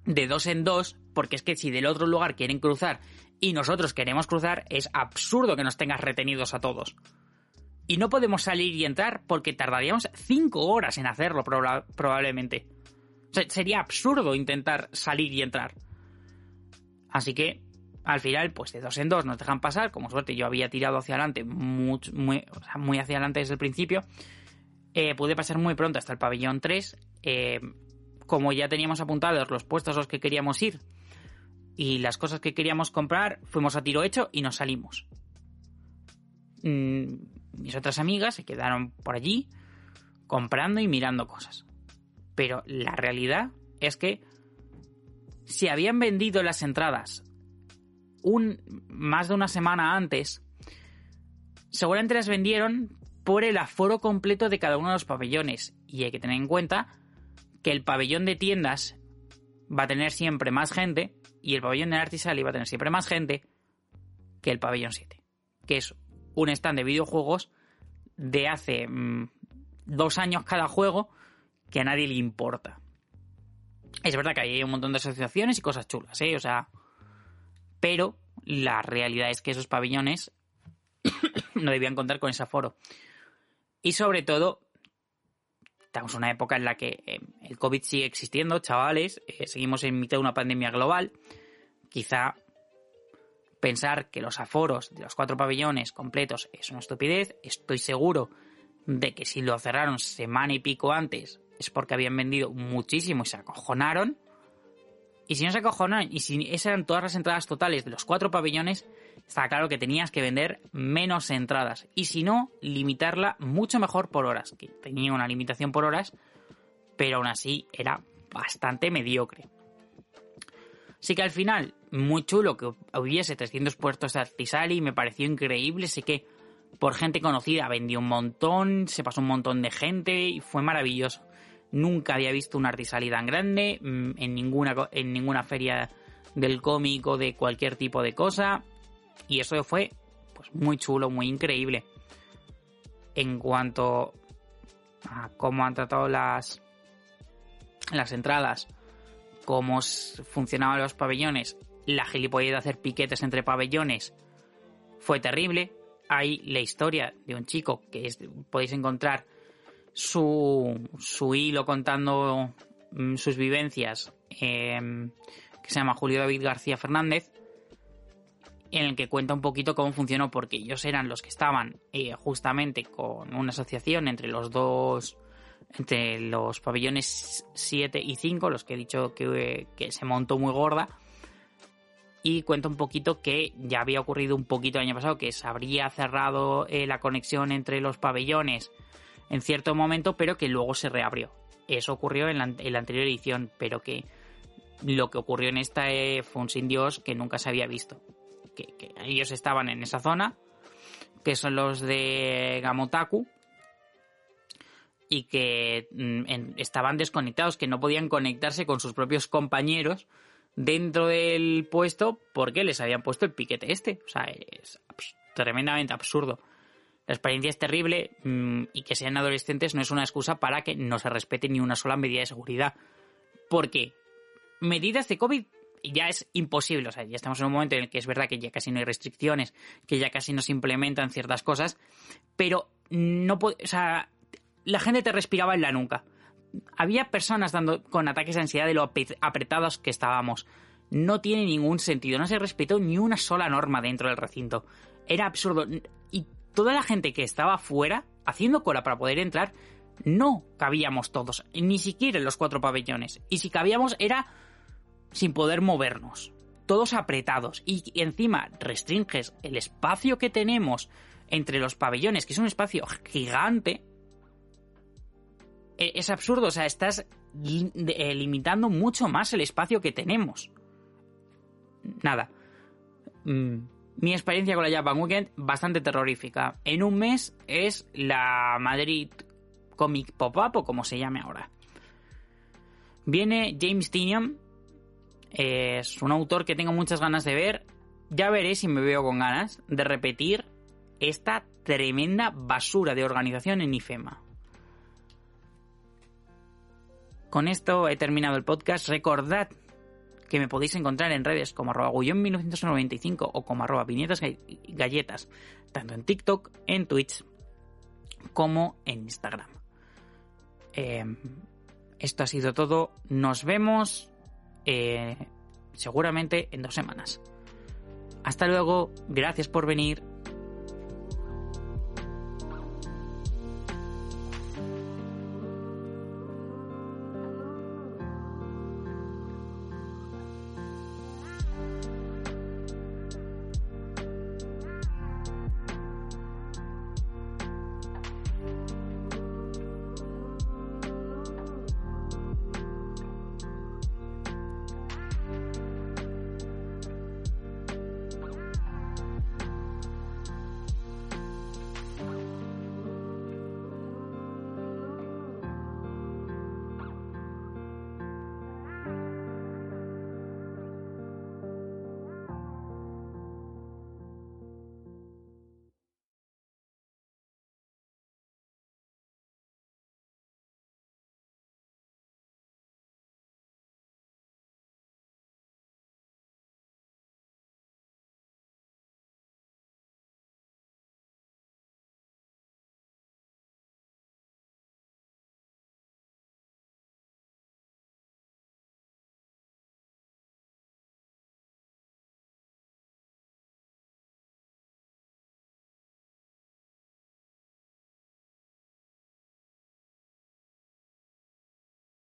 de dos en dos, porque es que si del otro lugar quieren cruzar y nosotros queremos cruzar, es absurdo que nos tengas retenidos a todos. Y no podemos salir y entrar porque tardaríamos cinco horas en hacerlo probablemente. sería absurdo intentar salir y entrar. Así que, al final, pues de dos en dos nos dejan pasar. Como suerte, yo había tirado hacia adelante, muy, muy, hacia adelante desde el principio. Eh, pude pasar muy pronto hasta el pabellón 3. Eh, como ya teníamos apuntados los puestos a los que queríamos ir y las cosas que queríamos comprar, fuimos a tiro hecho y nos salimos. Mm, mis otras amigas se quedaron por allí comprando y mirando cosas. Pero la realidad es que si habían vendido las entradas un, más de una semana antes, seguramente las vendieron por el aforo completo de cada uno de los pabellones. Y hay que tener en cuenta que el pabellón de tiendas va a tener siempre más gente y el pabellón de Artisali va a tener siempre más gente que el pabellón 7, que es un stand de videojuegos de hace mm, dos años cada juego que a nadie le importa. Es verdad que hay un montón de asociaciones y cosas chulas, ¿eh? O sea, pero la realidad es que esos pabellones no debían contar con ese aforo. Y sobre todo, estamos en una época en la que eh, el COVID sigue existiendo, chavales, eh, seguimos en mitad de una pandemia global. Quizá pensar que los aforos de los cuatro pabellones completos es una estupidez. Estoy seguro de que si lo cerraron semana y pico antes es porque habían vendido muchísimo y se acojonaron. Y si no se acojonaron, y si esas eran todas las entradas totales de los cuatro pabellones, está claro que tenías que vender menos entradas. Y si no, limitarla mucho mejor por horas. Que tenía una limitación por horas, pero aún así era bastante mediocre. Así que al final, muy chulo que hubiese 300 puestos de Artisali, me pareció increíble. Sé que por gente conocida vendió un montón, se pasó un montón de gente y fue maravilloso. Nunca había visto un Artisali tan grande mm, en ninguna, en ninguna feria del cómic o de cualquier tipo de cosa. Y eso fue pues, muy chulo, muy increíble. En cuanto a cómo han tratado las, las entradas, cómo funcionaban los pabellones, la gilipollez de hacer piquetes entre pabellones fue terrible. Hay la historia de un chico que podéis encontrar su, su hilo contando mm, sus vivencias, em, que se llama Julio David García Fernández, en el que cuenta un poquito cómo funcionó, porque ellos eran los que estaban eh, justamente con una asociación entre los dos, entre los pabellones 7 y 5, los que he dicho que, se montó muy gorda, y cuenta un poquito que ya había ocurrido un poquito el año pasado, que se habría cerrado eh, la conexión entre los pabellones en cierto momento, pero que luego se reabrió. Eso ocurrió en la, anterior edición, pero que lo que ocurrió en esta eh, fue un sin Dios que nunca se había visto. Que, ellos estaban en esa zona, que son los de Gamotaku, y que mm, estaban desconectados, que no podían conectarse con sus propios compañeros dentro del puesto porque les habían puesto el piquete este. O sea, es tremendamente absurdo. La experiencia es terrible mm, y que sean adolescentes no es una excusa para que no se respete ni una sola medida de seguridad. Porque medidas de COVID ya es imposible. O sea, ya estamos en un momento en el que es verdad que ya casi no hay restricciones, que ya casi no se implementan ciertas cosas, pero no o sea, la gente te respiraba en la nuca. Había personas dando con ataques de ansiedad de lo apretados que estábamos. No tiene ningún sentido, no se respetó ni una sola norma dentro del recinto. Era absurdo. Y toda la gente que estaba fuera, haciendo cola para poder entrar, no cabíamos todos, ni siquiera en los cuatro pabellones. Y si cabíamos era sin poder movernos, todos apretados. Y encima restringes el espacio que tenemos entre los pabellones, que es un espacio gigante. E, es absurdo, o sea, estás eh, limitando mucho más el espacio que tenemos. Nada. Mm mi experiencia con la Japan Weekend bastante terrorífica. En un mes es la Madrid Comic Pop-Up o como se llame ahora. Viene James Tinian, es un autor que tengo muchas ganas de ver. Ya veré si me veo con ganas de repetir esta tremenda basura de organización en IFEMA. Con esto he terminado el podcast. Recordad que me podéis encontrar en redes como arroba 1995 o como arroba viñetas galletas, tanto en TikTok, en Twitch como en Instagram. Eh, esto ha sido todo. Nos vemos eh, seguramente en dos semanas. Hasta luego, gracias por venir